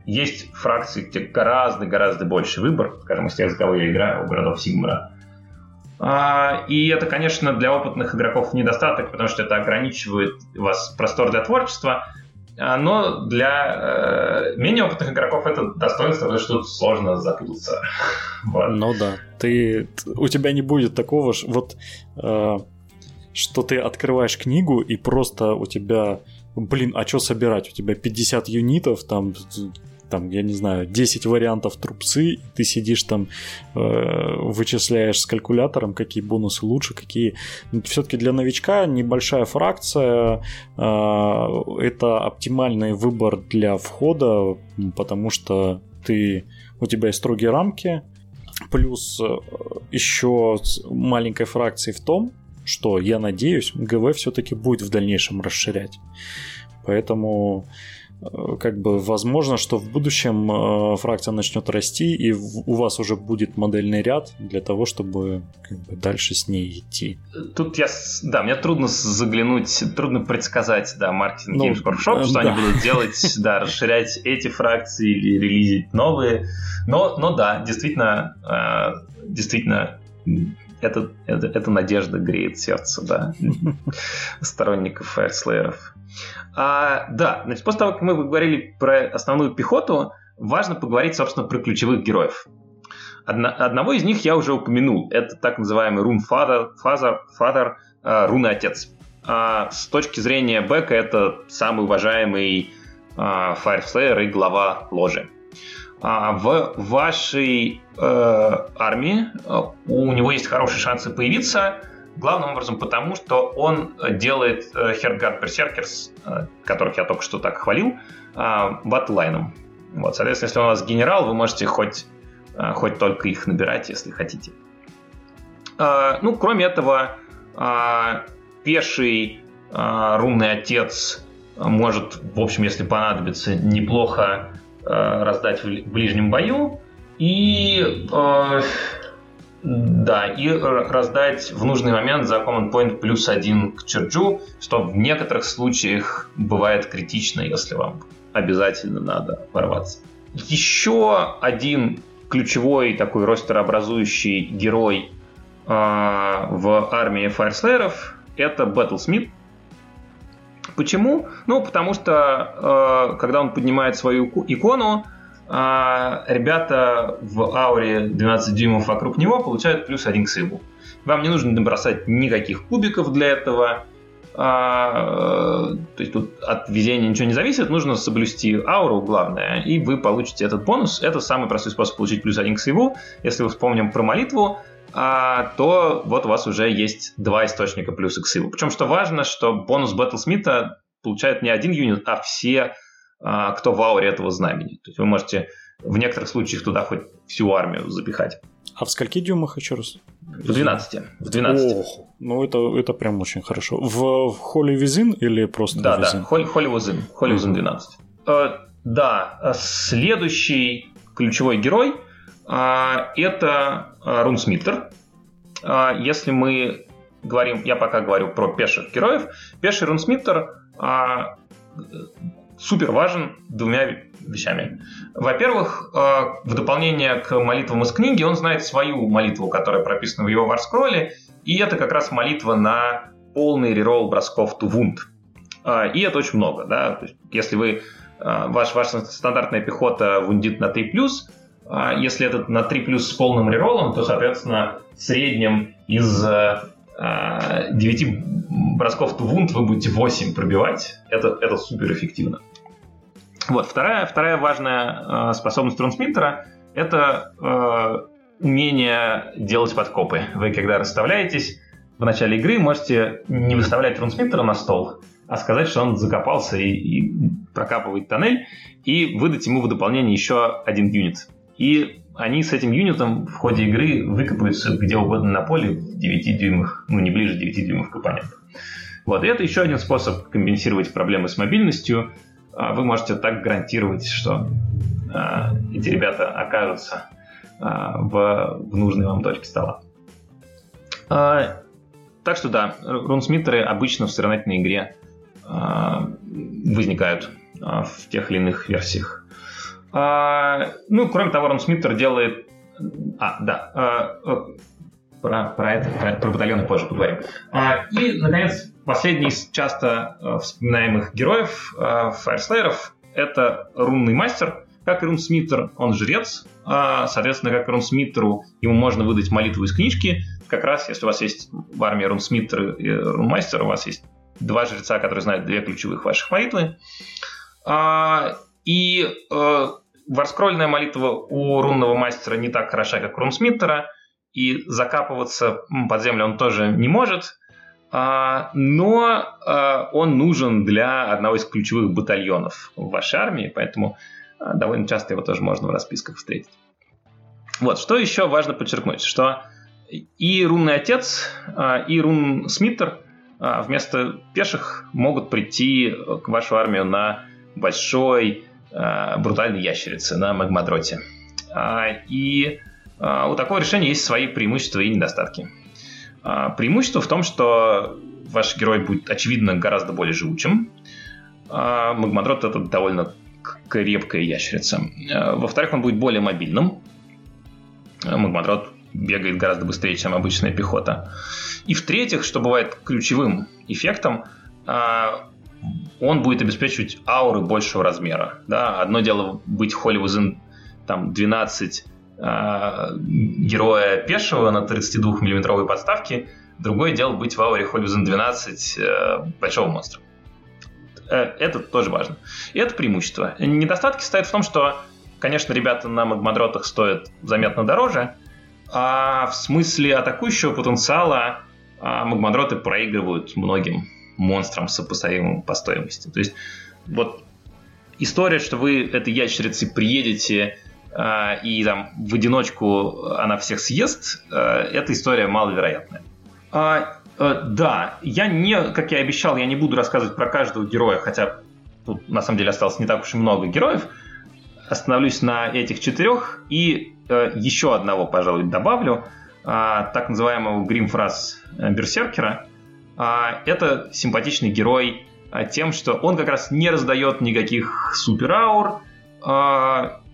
Есть фракции, где гораздо-гораздо больше выбор, скажем, из тех, за кого я играю, у городов Сигмара. А, и это, конечно, для опытных игроков недостаток, потому что это ограничивает вас простор для творчества, но для э, менее опытных игроков это достоинство, потому что тут сложно запутаться. Вот. Ну да, ты, у тебя не будет такого, вот э, что ты открываешь книгу и просто у тебя, блин, а что собирать? У тебя 50 юнитов, там, там, я не знаю, 10 вариантов трупцы, и ты сидишь там, э, вычисляешь с калькулятором, какие бонусы лучше, какие... Все-таки для новичка небольшая фракция, э, это оптимальный выбор для входа, потому что ты, у тебя есть строгие рамки, плюс э, еще маленькой фракции в том, что, я надеюсь, ГВ все-таки будет в дальнейшем расширять. Поэтому как бы возможно, что в будущем э, фракция начнет расти, и у вас уже будет модельный ряд для того, чтобы как бы, дальше с ней идти. Тут я, да, мне трудно заглянуть, трудно предсказать, да, маркетинг ну, Games Workshop, что да. они будут делать, да, расширять эти фракции или релизить новые. Но, но да, действительно, э, действительно это, это, это надежда греет сердце, да, сторонников фаерслееров. А, да, значит, после того, как мы говорили про основную пехоту, важно поговорить, собственно, про ключевых героев. Одна, одного из них я уже упомянул. Это так называемый Рун Father, Father, Father uh, Руны Отец. Uh, с точки зрения Бека это самый уважаемый uh, Fire и глава ложи. А в вашей э, армии э, у него есть хорошие шансы появиться, главным образом потому, что он делает э, Хергard Berserkers, э, которых я только что так хвалил, э, батлайном. Вот, соответственно, если у вас генерал, вы можете хоть, э, хоть только их набирать, если хотите. Э, ну, кроме этого, э, пеший э, рунный отец может, в общем, если понадобится, неплохо раздать в ближнем бою и э, да, и раздать в нужный момент за Command Point плюс один к черджу, что в некоторых случаях бывает критично, если вам обязательно надо ворваться. Еще один ключевой такой ростерообразующий герой э, в армии Фаерслееров это Battlesmith, Почему? Ну, потому что э, когда он поднимает свою икону, э, ребята в ауре 12 дюймов вокруг него получают плюс один к сейву. Вам не нужно набросать никаких кубиков для этого. А, то есть тут от везения ничего не зависит, нужно соблюсти ауру, главное, и вы получите этот бонус. Это самый простой способ получить плюс один к сейву. Если мы вспомним про молитву, то вот у вас уже есть два источника плюса к силу. Причем, что важно, что бонус Баттлсмита получает не один юнит, а все, а, кто в ауре этого знамени. То есть вы можете в некоторых случаях туда хоть всю армию запихать. А в скольки дюймах еще раз? В 12. В 12. Ох, ну это, это прям очень хорошо. В, в Holy Within или просто Да, Within? да, Holy, Holy Within. Holy Within 12. Э, да, следующий ключевой герой э, это э, Рунсмиттер. Э, если мы говорим, я пока говорю про пеших героев, пеший Рунсмиттер супер важен двумя вещами. Во-первых, в дополнение к молитвам из книги, он знает свою молитву, которая прописана в его варскролле, и это как раз молитва на полный реролл бросков. Э, и это очень много. Да? Есть, если вы ваш, ваша стандартная пехота вундит на 3+, если это на 3 с полным рероллом, то, соответственно, в среднем из 9 бросков Тувунд вы будете 8 пробивать. Это, это супер эффективно. Вот, вторая, вторая важная э, способность трансмиттера – это э, умение делать подкопы. Вы, когда расставляетесь в начале игры, можете не выставлять трансмиттера на стол, а сказать, что он закопался и, и прокапывает тоннель, и выдать ему в дополнение еще один юнит. И они с этим юнитом в ходе игры выкопаются где угодно на поле в 9 дюймах, ну не ближе 9 дюймов к оппоненту. Вот, и это еще один способ компенсировать проблемы с мобильностью – а вы можете так гарантировать, что а, эти ребята окажутся а, в, в нужной вам точке стола. Так что да, рунсмиттеры обычно в соревновательной игре возникают в тех или иных версиях. Ну, кроме того, рунсмиттер делает... А, да, про, про это, про, про батальоны позже поговорим. И, наконец, Последний из часто э, вспоминаемых героев Фаерслейеров — это рунный мастер, как и рунсмиттер, он жрец. А, соответственно, как и рунсмиттеру, ему можно выдать молитву из книжки. Как раз, если у вас есть в армии рунсмиттер и рунмастер, у вас есть два жреца, которые знают две ключевых ваших молитвы. А, и э, варскрольная молитва у рунного мастера не так хороша, как у рунсмиттера, и закапываться под землю он тоже не может — а, но а, он нужен для одного из ключевых батальонов в вашей армии, поэтому а, довольно часто его тоже можно в расписках встретить. Вот, что еще важно подчеркнуть, что и рунный отец, и рун Смиттер вместо пеших могут прийти к вашу армию на большой брутальной ящерице, на магмадроте. И у такого решения есть свои преимущества и недостатки. А, преимущество в том, что ваш герой будет, очевидно, гораздо более живучим. А Магмадрот это довольно крепкая ящерица. А, во-вторых, он будет более мобильным. Магмадрот бегает гораздо быстрее, чем обычная пехота. И в-третьих, что бывает ключевым эффектом, он будет обеспечивать ауры большего размера. Да? Одно дело быть Холли там 12 э, героя пешего на 32-миллиметровой подставке, другое дело быть в ауре Холюзен 12 э, большого монстра. Э, это тоже важно. И это преимущество. Недостатки стоят в том, что, конечно, ребята на магмадротах стоят заметно дороже, а в смысле атакующего потенциала а магмадроты проигрывают многим монстрам сопоставимым по стоимости. То есть вот история, что вы этой ящерицей приедете а, и там в одиночку она всех съест, а, эта история маловероятная. А, да, я не, как я обещал, я не буду рассказывать про каждого героя, хотя тут на самом деле осталось не так уж и много героев. Остановлюсь на этих четырех и еще одного, пожалуй, добавлю, так называемого гримфраз Берсеркера. Это симпатичный герой тем, что он как раз не раздает никаких супераур,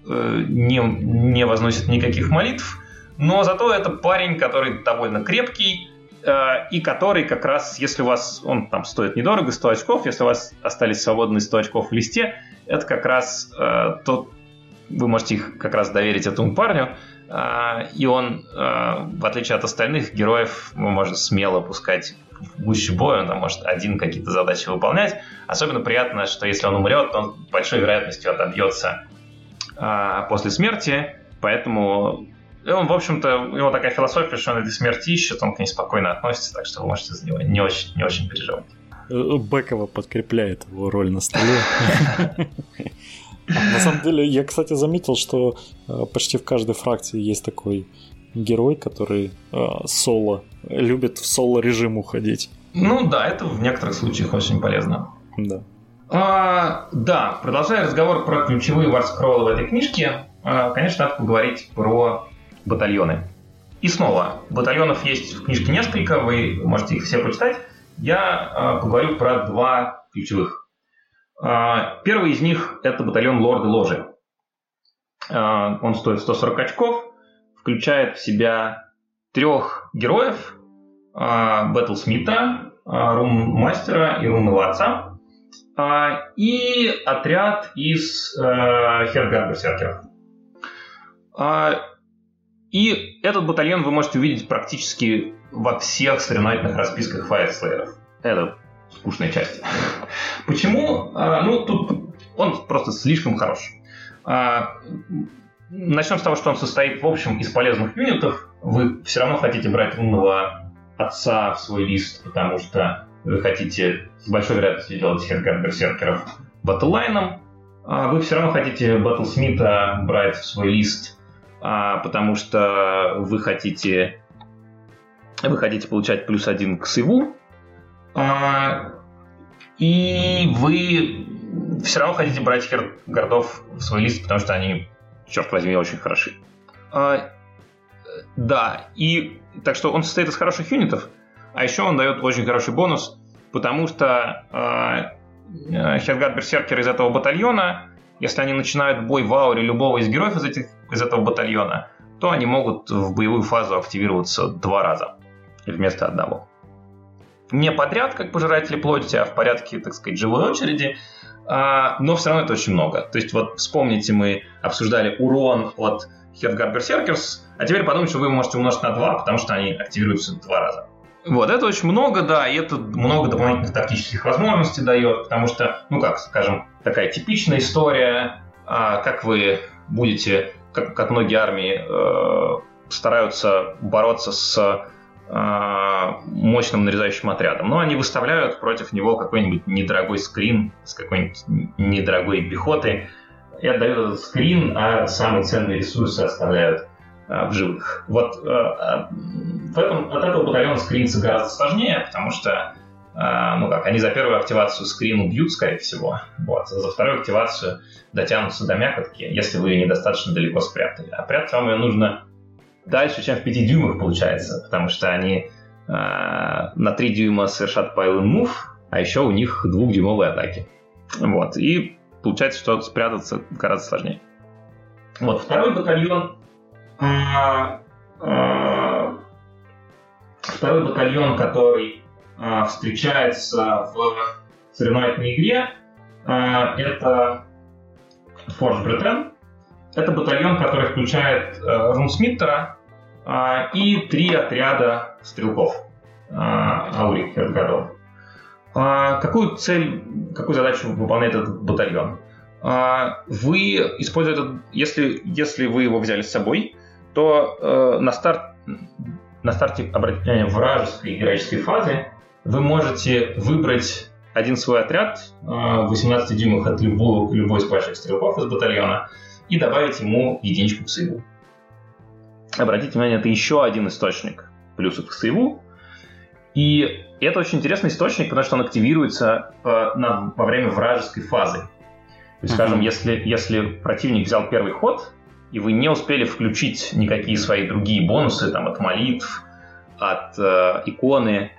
Э, не, не возносит никаких молитв, но зато это парень, который довольно крепкий, и который как раз, если у вас, он там стоит недорого, 100 очков, если у вас остались свободные 100 очков в листе, это как раз тот, вы можете их как раз доверить этому парню, и он, в отличие от остальных героев, можно смело пускать гуще боя, он там может один какие-то задачи выполнять. Особенно приятно, что если он умрет, он большой вероятностью отобьется а, после смерти, поэтому он, в общем-то, у него такая философия, что он этой смерти ищет, он к ней спокойно относится, так что вы можете за него не очень, не очень переживать. Бекова подкрепляет его роль на столе. На самом деле, я, кстати, заметил, что э, почти в каждой фракции есть такой герой, который э, соло любит в соло режим уходить. Ну да, это в некоторых случаях очень полезно. Да. А, да, продолжая разговор про ключевые варскроллы в этой книжке, а, конечно, надо поговорить про батальоны. И снова, батальонов есть в книжке несколько, вы можете их все почитать. Я а, поговорю про два ключевых. А, первый из них – это батальон Лорды Ложи. А, он стоит 140 очков, включает в себя трех героев – Бэтл Смита, Рун-мастера и рунного отца, и отряд из э, Хергард-берсеркеров. И этот батальон вы можете увидеть практически во всех соревновательных расписках Файерслееров. Это скучная часть. Почему? А, ну, тут он просто слишком хорош. Начнем с того, что он состоит, в общем, из полезных юнитов. Вы все равно хотите брать умного отца в свой лист, потому что вы хотите с большой вероятностью делать Хедгард Берсеркеров батллайном. А вы все равно хотите Батлсмита брать в свой лист а, потому что вы хотите вы хотите получать плюс один к сейву, а, и вы все равно хотите брать городов в свой лист, потому что они, черт возьми, очень хороши. А, да, и так что он состоит из хороших юнитов, а еще он дает очень хороший бонус, потому что а, Хергард Берсеркер из этого батальона если они начинают бой в ауре любого из героев из, этих, из этого батальона, то они могут в боевую фазу активироваться два раза вместо одного. Не подряд, как пожиратели плоти, а в порядке, так сказать, живой очереди, но все равно это очень много. То есть вот вспомните, мы обсуждали урон от Headguard Berserkers, а теперь подумайте, что вы можете умножить на 2, потому что они активируются два раза. Вот, это очень много, да, и это много дополнительных тактических возможностей дает, потому что, ну как, скажем, такая типичная история, а, как вы будете, как, как многие армии э, стараются бороться с мощным нарезающим отрядом. Но они выставляют против него какой-нибудь недорогой скрин с какой-нибудь недорогой пехотой и отдают этот скрин, а самые ценные ресурсы оставляют э, в живых. Вот э, в этом, от этого батальона скриниться гораздо сложнее, потому что ну как, они за первую активацию скрин убьют, скорее всего, вот, а за вторую активацию дотянутся до мякотки, если вы ее недостаточно далеко спрятали. А прятать вам ее нужно дальше, чем в 5 дюймах получается, потому что они э, на 3 дюйма совершат and move, а еще у них двухдюймовые атаки. Вот, и получается, что спрятаться гораздо сложнее. Вот, второй батальон э, э, второй батальон, который а, встречается в соревновательной игре. А, это Forge Britain. Это батальон, который включает э, Рунсмиттера а, и три отряда стрелков Аурик годов. Какую цель, какую задачу выполняет этот батальон? Вы используете если, если вы его взяли с собой, то э, на старт на старте обратите внимание вражеской героической фазы вы можете выбрать один свой отряд, 18 а, дюймов от любого, любой из ваших стрелков из батальона, и добавить ему единичку к сейву. Обратите внимание, это еще один источник плюсов к сейву. И это очень интересный источник, потому что он активируется по, на, во время вражеской фазы. То есть, скажем, если, если противник взял первый ход, и вы не успели включить никакие свои другие бонусы там, от молитв, от э, иконы,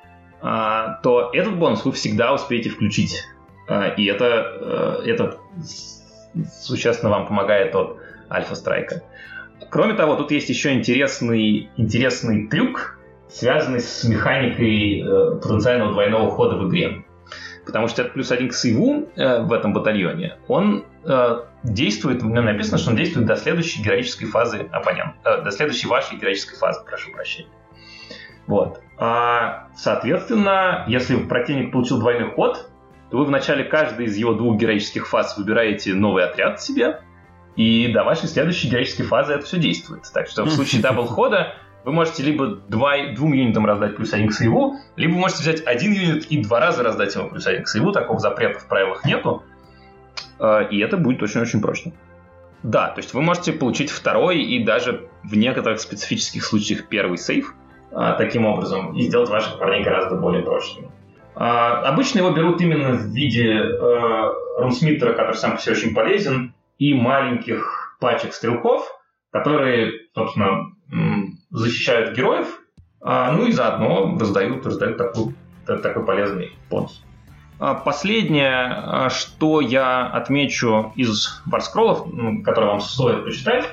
а, то этот бонус вы всегда успеете включить. А, и это, э, это существенно вам помогает от альфа-страйка. Кроме того, тут есть еще интересный, интересный трюк, связанный с механикой э, потенциального двойного хода в игре. Потому что это плюс один к сейву э, в этом батальоне, он действует, в нем написано, что он действует до следующей героической фазы оппонента, до следующей вашей героической фазы, прошу прощения. Вот. А, соответственно, если противник получил двойной ход, то вы в начале каждой из его двух героических фаз выбираете новый отряд себе, и до вашей следующей героической фазы это все действует. Так что в случае double хода вы можете либо два, двум юнитам раздать плюс один к save у, либо вы можете взять один юнит и два раза раздать ему плюс один к save у. Такого запрета в правилах нету. и это будет очень-очень прочно. Да, то есть вы можете получить второй и даже в некоторых специфических случаях первый save таким образом и сделать ваших парней гораздо более прочными. Обычно его берут именно в виде э, рунсмиттера, который сам по себе очень полезен, и маленьких пачек стрелков, которые, собственно, защищают героев, ну и заодно раздают, раздают такой, такой полезный бонус. А, последнее, а, что я отмечу из варскроллов, которые вам стоит почитать,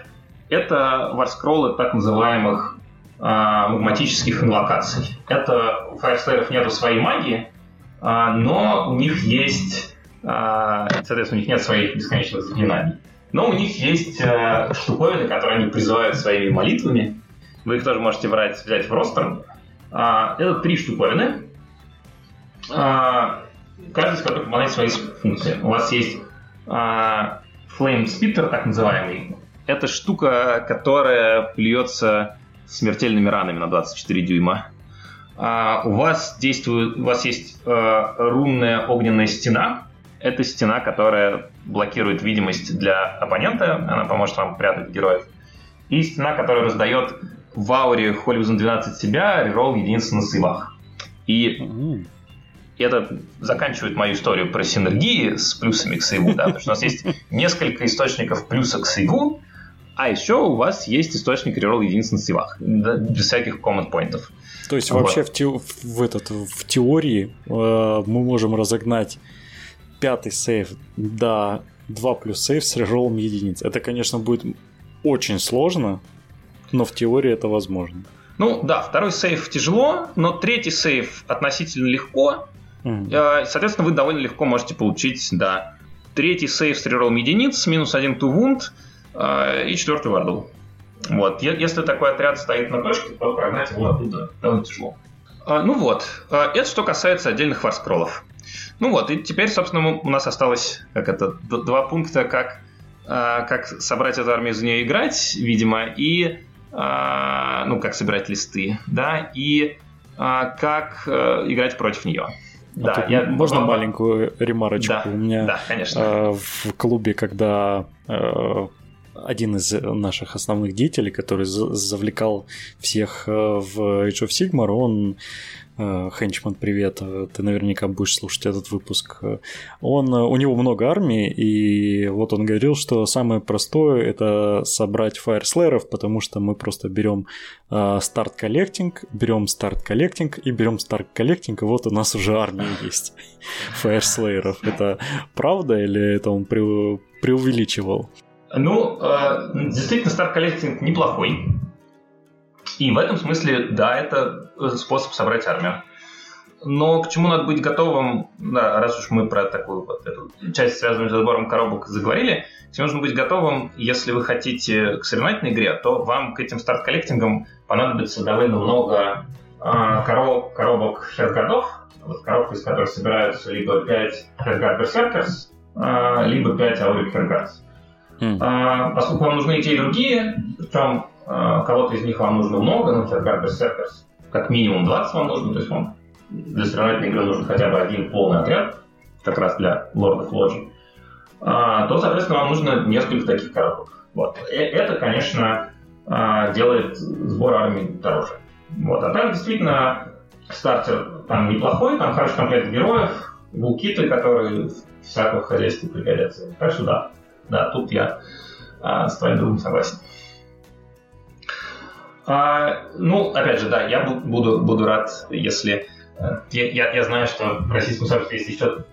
это варскроллы так называемых а, магматических инвокаций. Это у фаерслейеров нету своей магии, но у них есть, соответственно, у них нет своих бесконечных заклинаний. Но у них есть штуковины, которые они призывают своими молитвами. Вы их тоже можете брать, взять в ростер. Это три штуковины каждый из которых выполняет свои функции. У вас есть а, Flame Spitter, так называемый. Это штука, которая плюется смертельными ранами на 24 дюйма. А, у вас действует, у вас есть а, рунная огненная стена. Это стена, которая блокирует видимость для оппонента. Она поможет вам прятать героев. И стена, которая раздает в ауре Холливузен 12 себя реролл единицы на сейвах. И и это заканчивает мою историю про синергии с плюсами к сейву, да, потому что у нас есть несколько источников плюса к сейву, а еще у вас есть источник реролл единиц на сейвах, да, без всяких command поинтов. То есть вот. вообще в, те, в, этот, в теории э, мы можем разогнать пятый сейв до 2 плюс сейв с реролом единиц. Это, конечно, будет очень сложно, но в теории это возможно. Ну да, второй сейв тяжело, но третий сейв относительно легко, Mm. Соответственно, вы довольно легко можете получить, да, третий сейв с реролом единиц, минус один wound а, и четвертый вардл. Вот. Если такой отряд стоит на точке, то прогнать его оттуда довольно тяжело. А, ну вот, это что касается отдельных варскроллов. Ну вот, и теперь, собственно, у нас осталось как это, два пункта, как, как собрать эту армию за нее играть, видимо, и ну, как собирать листы, да, и как э, играть против нее. Да, а я... Можно маленькую ремарочку? Да, У меня да, конечно. Э, в клубе, когда э, один из наших основных деятелей, который завлекал всех э, в Age of Sigmar, он Э, Хенчман, привет, э, ты наверняка будешь слушать этот выпуск. Он, у него много армий, и вот он говорил, что самое простое это собрать фаерслееров, потому что мы просто берем Start Collecting, берем Start Collecting и берем Start Collecting, и вот у нас уже армия есть Fyreslayer ов. Это правда или это он преувеличивал? Ну, э, действительно, Start Collecting неплохой. И в этом смысле, да, это способ собрать армию. Но к чему надо быть готовым, да, раз уж мы про такую вот эту часть, связанную с забором коробок, заговорили, всем нужно быть готовым, если вы хотите к соревновательной игре, то вам к этим Start Collecting ам понадобится довольно много э, коробок, коробок хедгардов, вот коробка, из которых собираются либо 5 хедгард берсеркерс, э, либо 5 аурик хедгардс. Mm. Э, поскольку вам нужны и те, и другие, причем а, кого-то из них вам нужно много, например, Garber Circus, как минимум 20 вам нужно, то есть вам для соревновательной игры нужен хотя бы один полный отряд, как раз для лордов ложи, а, то, соответственно, вам нужно несколько таких коробок. Вот. Э, это, конечно, а, делает сбор армии дороже. Вот. А так, действительно, стартер там неплохой, там хороший комплект героев, булкиты, которые в всяком пригодятся. Так что да, да, тут я а, с твоим другом согласен. А, ну, опять же, да, я буду, буду рад, если... Э, я, я, я знаю, что в российском сообществе есть еще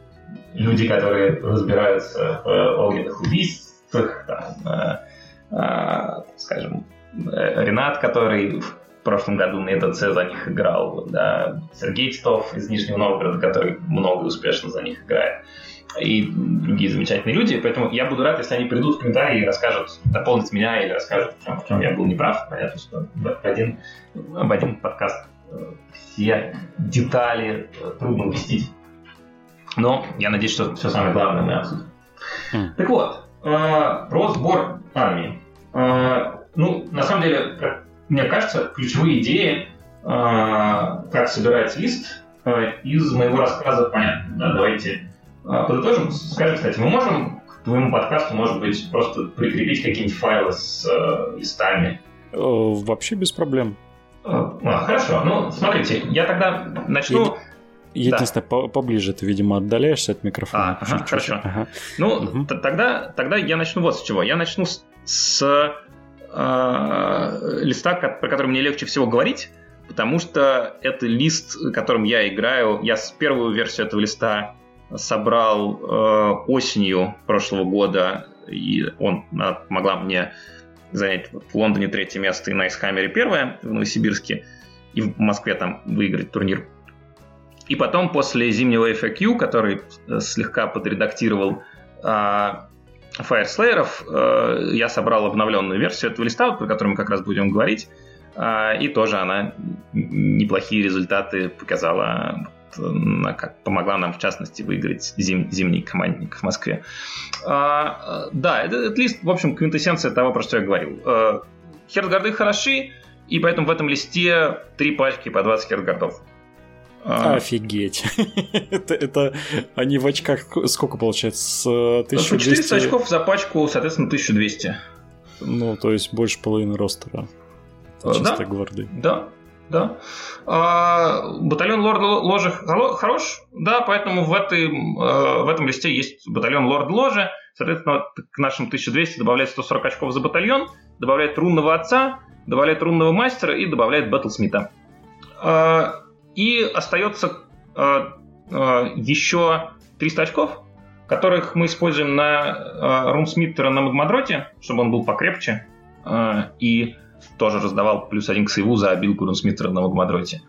люди, которые разбираются в огненных убийствах, там, э, э, скажем, э, Ренат, который в прошлом году на ЭДЦ за них играл, да, Сергей Титов из Нижнего Новгорода, который много успешно за них играет и другие замечательные люди. Поэтому я буду рад, если они придут в комментарии и расскажут, дополнят меня или расскажут, в чем, в чем я был неправ. Понятно, что в один, в один подкаст э, все детали э, трудно уместить. Но я надеюсь, что все самое главное мы обсудим. Mm. Так вот, э, про сбор армии. Э, ну, на самом деле, как мне кажется, ключевые идеи, э, как собирать лист, э, из моего рассказа понятно. Да, давайте подытожим, скажем, кстати, мы можем твоему подкасту, может быть, просто прикрепить какие-нибудь файлы с э, листами? Вообще без проблем. А, хорошо. Ну, смотрите, я тогда начну... Я, единственное, да. поближе ты, видимо, отдаляешься от микрофона. А, ага, хорошо. Ага. Ну, угу. тогда, тогда я начну вот с чего. Я начну с, с э, листа, про который мне легче всего говорить, потому что это лист, которым я играю. Я с первую версию этого листа собрал э, осенью прошлого года, и он она помогла мне занять в Лондоне третье место и на Исхаммере первое в Новосибирске, и в Москве там выиграть турнир. И потом после зимнего FAQ, который э, слегка подредактировал э, Fireslayer, э, я собрал обновленную версию этого листа, про которую мы как раз будем говорить, э, и тоже она неплохие результаты показала как помогла нам, в частности, выиграть зим, зимний командник в Москве. А, да, это, это лист, в общем, квинтэссенция того, про что я говорил. А, хертгарды хороши, и поэтому в этом листе три пачки по 20 хертгардов. А... Офигеть. это, это они в очках сколько получается? С 1200... 400 очков за пачку, соответственно, 1200. Ну, то есть больше половины ростера. Чисто да? гварды. Да, да. А, батальон Лорд Ложи хорош, да, поэтому в, этой, э, в этом листе есть батальон Лорд Ложи, соответственно, к нашим 1200 добавляет 140 очков за батальон, добавляет рунного отца, добавляет рунного мастера и добавляет Батлсмита. А, и остается а, еще 300 очков, которых мы используем на Рунсмиттера на Магмадроте, чтобы он был покрепче, и тоже раздавал плюс один к сейву за обилку Рунсмиттера на Магмадроте.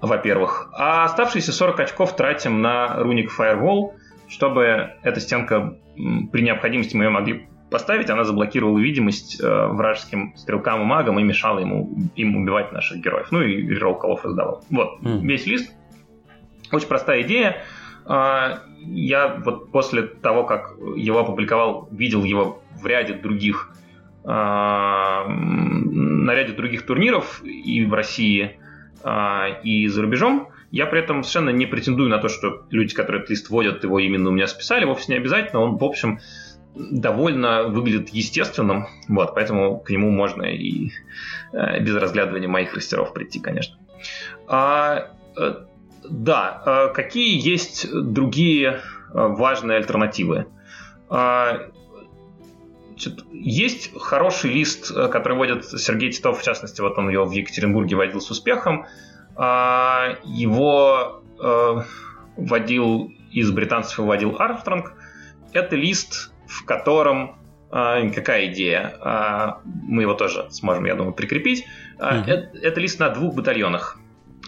Во-первых. А оставшиеся 40 очков тратим на Руник Firewall, чтобы эта стенка при необходимости мы ее могли поставить, она заблокировала видимость э, вражеским стрелкам и магам и мешала ему, им убивать наших героев. Ну и реролл колов издавал. Вот, mm. весь лист. Очень простая идея. Э, я вот после того, как его опубликовал, видел его в ряде других на ряде других турниров и в России, а, и за рубежом. Я при этом совершенно не претендую на то, что люди, которые этот лист вводят, его именно у меня списали. Вовсе не обязательно. Он, в общем, довольно выглядит естественным. Вот, поэтому к нему можно и э, без разглядывания моих растеров прийти, конечно. А, э, да, э, какие есть другие важные альтернативы? Есть хороший лист, э, который водит Сергей Титов, в частности, вот он его в Екатеринбурге водил с успехом. А, его э, водил из британцев выводил Армстронг. Это лист, в котором э, какая идея? А, мы его тоже сможем, я думаю, прикрепить. Mm-hmm. Это, это лист на двух батальонах.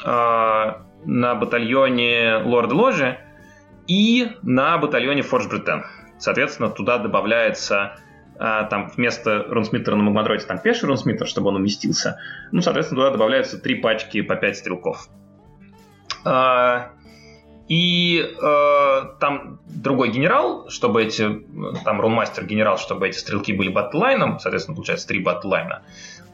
На батальоне Лорд Ложи и на батальоне Форж Бритен. Соответственно, туда добавляется а, там вместо рунсмиттера на Магмадроте там пеший рунсмиттер, чтобы он уместился. Ну, соответственно, туда добавляются три пачки по 5 стрелков. А, и э, там другой генерал, чтобы эти, там рунмастер генерал, чтобы эти стрелки были батлайном, соответственно, получается три батлайна.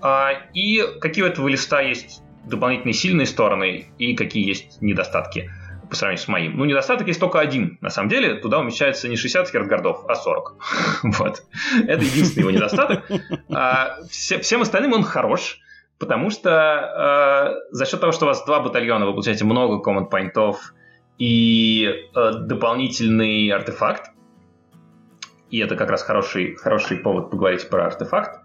А, и какие у этого листа есть дополнительные сильные стороны и какие есть недостатки по сравнению с моим. Ну, недостаток есть только один. На самом деле, туда умещается не 60 хертгардов, а 40. вот. Это единственный его недостаток. А, все, всем остальным он хорош, потому что э, за счет того, что у вас два батальона, вы получаете много команд-поинтов и э, дополнительный артефакт, и это как раз хороший, хороший повод поговорить про артефакт.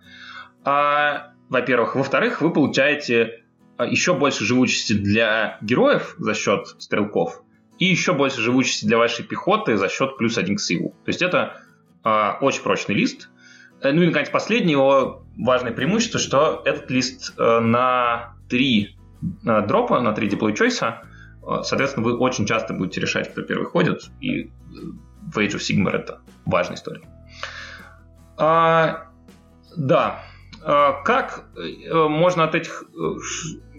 А, во-первых. Во-вторых, вы получаете а, еще больше живучести для героев за счет стрелков и еще больше живучести для вашей пехоты за счет плюс один к силу. То есть это э, очень прочный лист. Э, ну и, наконец, последнее его важное преимущество, что этот лист э, на три э, дропа, на три диплой чойса, э, соответственно, вы очень часто будете решать, кто первый ходит, и в Age of Sigmar это важная история. А, да, как э, можно от этих э,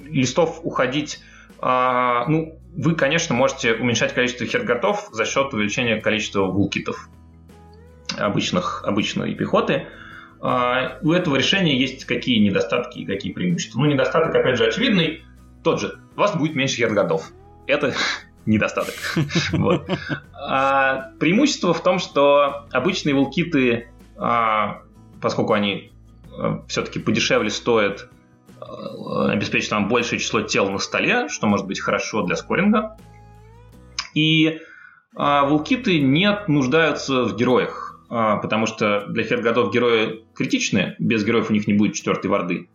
листов уходить? А, ну, вы, конечно, можете уменьшать количество херготов за счет увеличения количества вулкитов обычных, обычной пехоты. А, у этого решения есть какие недостатки и какие преимущества. Ну, недостаток, опять же, очевидный. Тот же. У вас будет меньше херготов. Это недостаток. а, преимущество в том, что обычные вулкиты, поскольку они все-таки подешевле стоят, а, обеспечат нам большее число тел на столе, что может быть хорошо для скоринга. И а, вулкиты не нуждаются в героях, а, потому что для хергодов герои критичны, без героев у них не будет четвертой варды.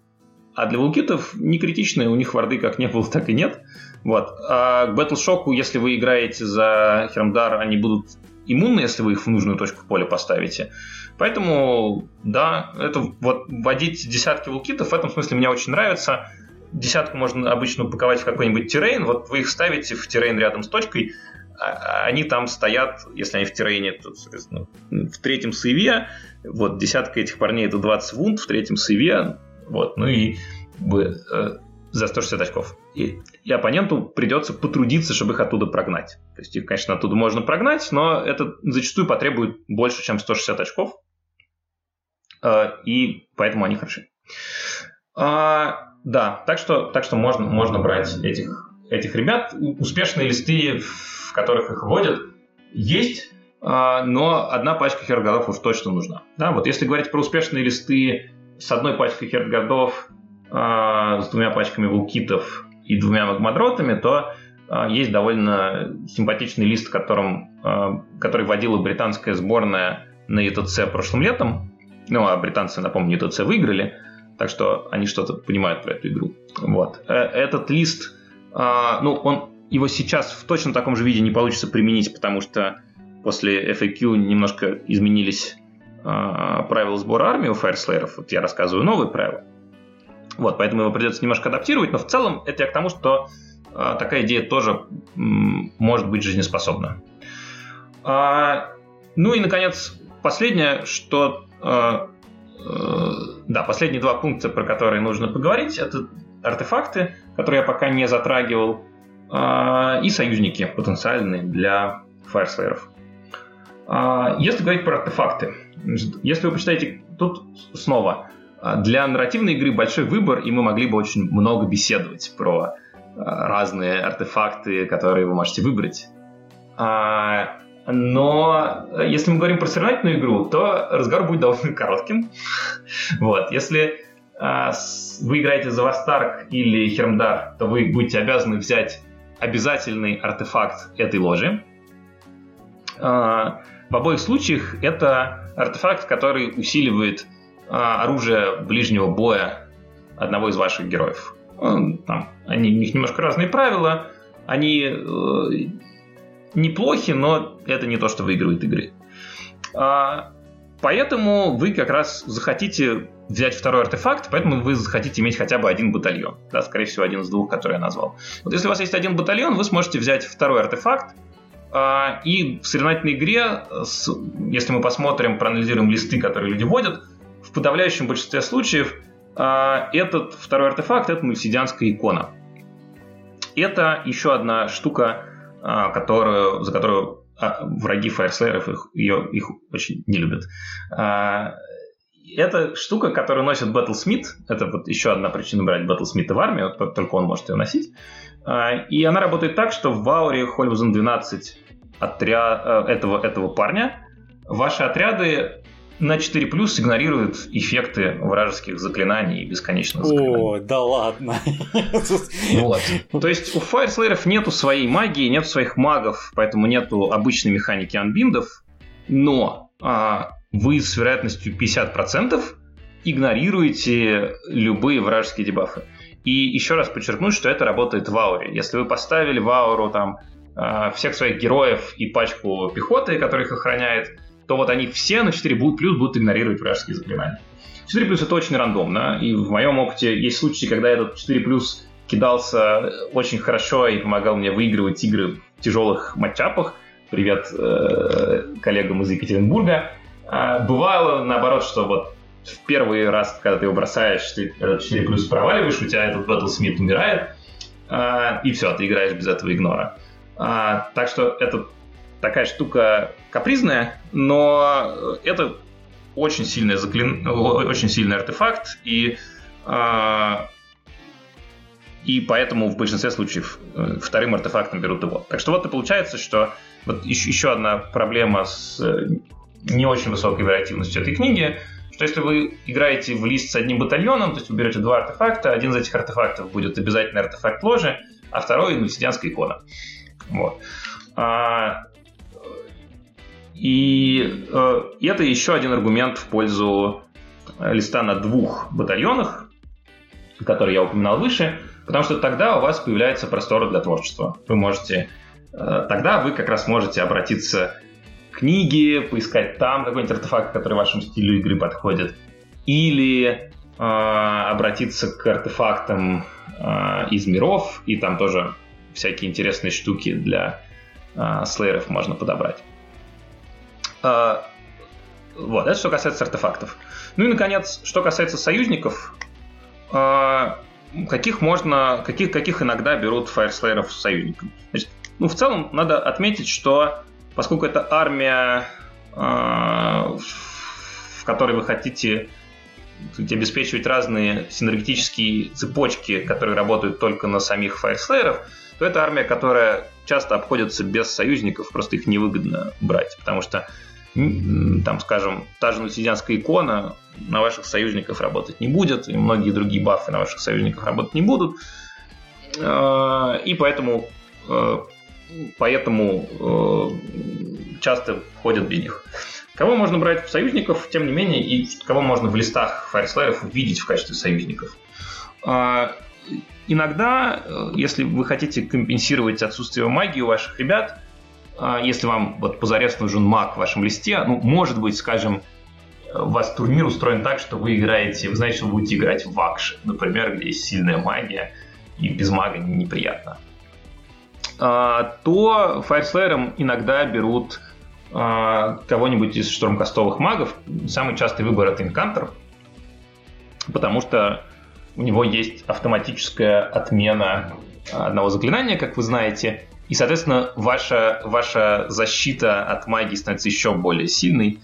А для вулкитов не критичные, у них варды как не было, так и нет. Вот. А к Battleshock, если вы играете за Хермдар, они будут иммунны, если вы их в нужную точку поля поставите. Поэтому, да, это вот вводить десятки вулкитов в этом смысле мне очень нравится. Десятку можно обычно упаковать в какой-нибудь террейн. Вот вы их ставите в террейн рядом с точкой, а, они там стоят, если они в террейне, то, соответственно, в третьем сейве, вот, десятка этих парней это 20 вунт, в третьем сейве, вот, ну и э, за 160 очков. И, и оппоненту придется потрудиться, чтобы их оттуда прогнать. То есть их, конечно, оттуда можно прогнать, но это зачастую потребует больше, чем 160 очков. Э, и поэтому они хороши. А, да, так что, так что можно, можно брать этих, этих ребят. Успешные листы, в которых их вводят, есть, а, но одна пачка хергодов уж точно нужна. Да, вот если говорить про успешные листы с одной пачкой хертгардов, э, с двумя пачками вулкитов и двумя магмадротами, то э, есть довольно симпатичный лист, которым, э, который водила британская сборная на ЕТЦ прошлым летом. Ну, а британцы, напомню, ЕТЦ выиграли, так что они что-то понимают про эту игру. Вот. Этот лист, ну, он его сейчас в точно таком же виде не получится применить, потому что после FAQ немножко изменились э, правил сбора армии у фаерслееров. Вот я рассказываю новые правила. Вот, поэтому его придется немножко адаптировать, но в целом это я к тому, что э, такая идея тоже может быть жизнеспособна. А, ну и, наконец, последнее, что... Э, э, да, последние два пункта, про которые нужно поговорить, это артефакты, которые я пока не затрагивал, э, и союзники потенциальные для фаерслееров. Если говорить про артефакты, если вы почитаете, тут снова, для нарративной игры большой выбор, и мы могли бы очень много беседовать про разные артефакты, которые вы можете выбрать. Но если мы говорим про соревновательную игру, то разговор будет довольно коротким. вот. Если вы играете за Вастарк или Хермдар, то вы будете обязаны взять обязательный артефакт этой ложи. В обоих случаях это артефакт, который усиливает оружие ближнего боя одного из ваших героев. Там, они, у них немножко разные правила, они э, неплохи, но это не то, что выигрывает игры. А, поэтому вы как раз захотите взять второй артефакт, поэтому вы захотите иметь хотя бы один батальон. Да, скорее всего, один из двух, который я назвал. Вот если у вас есть один батальон, вы сможете взять второй артефакт, а, и в соревновательной игре, если мы посмотрим, проанализируем листы, которые люди вводят, в подавляющем большинстве случаев а, этот второй артефакт — это мульсидианская икона. Это еще одна штука, которую, за которую враги фаерслееров их, ее, их очень не любят. Это штука, которую носит Battlesmith. Это вот еще одна причина брать Battlesmith в армию, только он может ее носить. А, и она работает так, что в Ауре Хольвузен 12 отряд, этого, этого парня ваши отряды на 4 плюс игнорируют эффекты вражеских заклинаний и бесконечных заклинаний. О, да ладно. Вот. То есть у фаерслееров нету своей магии, нет своих магов, поэтому нету обычной механики анбиндов, но а, вы с вероятностью 50% игнорируете любые вражеские дебафы. И еще раз подчеркну, что это работает в ауре. Если вы поставили в ауру там э, всех своих героев и пачку пехоты, которая их охраняет, то вот они все на 4 будут плюс будут игнорировать вражеские заклинания. 4 плюс это очень рандомно, и в моем опыте есть случаи, когда этот 4 плюс кидался очень хорошо и помогал мне выигрывать игры в тяжелых матчапах. Привет э, коллегам из Екатеринбурга. А бывало, наоборот, что вот в первый раз, когда ты его бросаешь, ты этот 4 плюс проваливаешь, у тебя этот Battlesmith умирает, а, и все, ты играешь без этого игнора. А, так что это такая штука капризная, но это очень сильный, заклин... очень сильный артефакт, и а, и поэтому в большинстве случаев э, вторым артефактом берут его. Так что вот и получается, что вот еще, еще одна проблема с э, не очень высокой вариативностью этой книги, что если вы играете в лист с одним батальоном, то есть вы берете два артефакта, один из этих артефактов будет обязательно артефакт ложи, а второй – нусидианская икона. Вот. А, и, э, это еще один аргумент в пользу листа на двух батальонах, который я упоминал выше, потому что тогда у вас появляется простор для творчества. Вы можете... Э, тогда вы как раз можете обратиться к книге, поискать там какой-нибудь артефакт, который вашему стилю игры подходит, или э, обратиться к артефактам э, из миров, и там тоже всякие интересные штуки для э, слееров можно подобрать. Э, вот, это что касается артефактов. Ну и, наконец, что касается союзников, э, каких можно, каких, каких иногда берут фаерслееров союзниками. Значит, ну, в целом, надо отметить, что поскольку это армия, э, в которой вы хотите обеспечивать разные синергетические цепочки, которые работают только на самих фаерслееров, то это армия, которая часто обходится без союзников, просто их невыгодно брать, потому что там, скажем, та же нусидианская икона на ваших союзников работать не будет, и многие другие бафы на ваших союзников работать не будут. А, и поэтому, а, поэтому а, часто ходят без них. Кого можно брать в союзников, тем не менее, и кого можно в листах фаерслееров увидеть в качестве союзников. Иногда, если вы хотите компенсировать отсутствие магии у ваших ребят, а, если вам вот позарез нужен маг в вашем листе, ну, может быть, скажем, у вас турнир устроен так, что вы играете, вы знаете, что вы будете играть в Акши, например, где есть сильная магия, и без мага неприятно. А, то Fireslayer иногда берут а, кого-нибудь из штурмкастовых магов. Самый частый выбор это Инкантер, потому что у него есть автоматическая отмена одного заклинания, как вы знаете, и, соответственно, ваша, ваша защита от магии становится еще более сильной.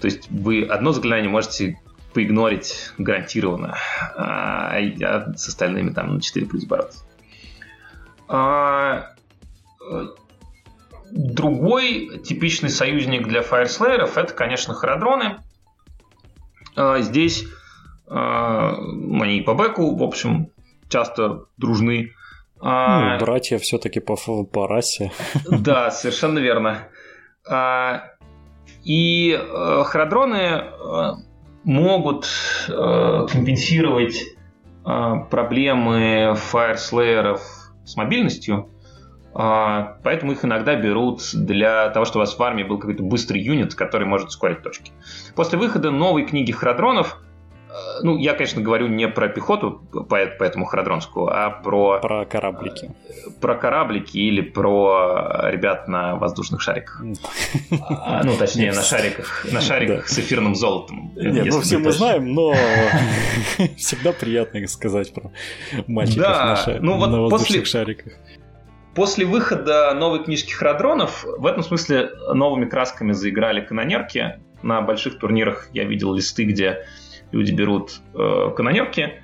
То есть вы одно заклинание можете поигнорить гарантированно, а, а с остальными там на 4 плюс бороться. А, другой типичный союзник для фаерслееров это, конечно, харадроны. А, здесь а, они по бэку, в общем, часто дружны. А, ну, братья все-таки по, по расе. Да, совершенно верно. А, и э, храдроны э, могут э, компенсировать проблемы фаерслееров с мобильностью, поэтому их иногда берут для того, чтобы у вас в армии был какой-то быстрый юнит, который может ускорить точки. После выхода новой книги Э, ну, я, конечно, говорю не про пехоту, по, по этому Харадронскую, а про... Про кораблики. Э, про кораблики или про ребят на воздушных шариках. А, ну, точнее, на шариках, на шариках с эфирным золотом. Нет, ну все мы знаем, но всегда приятно сказать про мальчиков на ну воздушных шариках. После выхода новой книжки Храдронов, в этом смысле новыми красками заиграли канонерки. На больших турнирах я видел листы, где люди берут э, канонерки,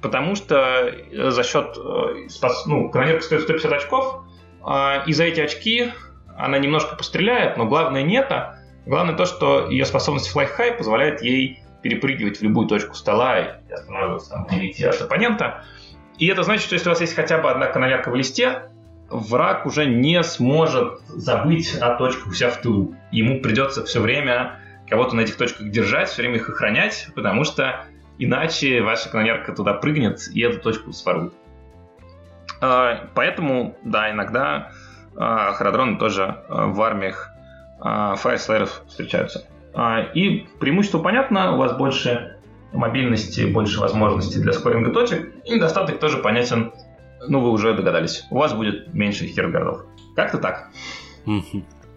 потому что э, за счет... Э, ну, канонерка стоит 150 очков, э, и за эти очки она немножко постреляет, но главное не это. Главное то, что ее способность Fly High позволяет ей перепрыгивать в любую точку стола и останавливаться там в от оппонента. И это значит, что если у вас есть хотя бы одна канонерка в листе, враг уже не сможет забыть о точках у себя в тылу. Ему придется все время кого-то на этих точках держать, все время их охранять, потому что иначе ваша канонерка туда прыгнет и эту точку сворует. А, поэтому, да, иногда а, харадроны тоже а, в армиях фаерслееров встречаются. И преимущество понятно, у вас больше мобильности, больше возможностей для скоринга точек, и недостаток тоже понятен, ну вы уже догадались, у вас будет меньше хиргардов. Как-то так.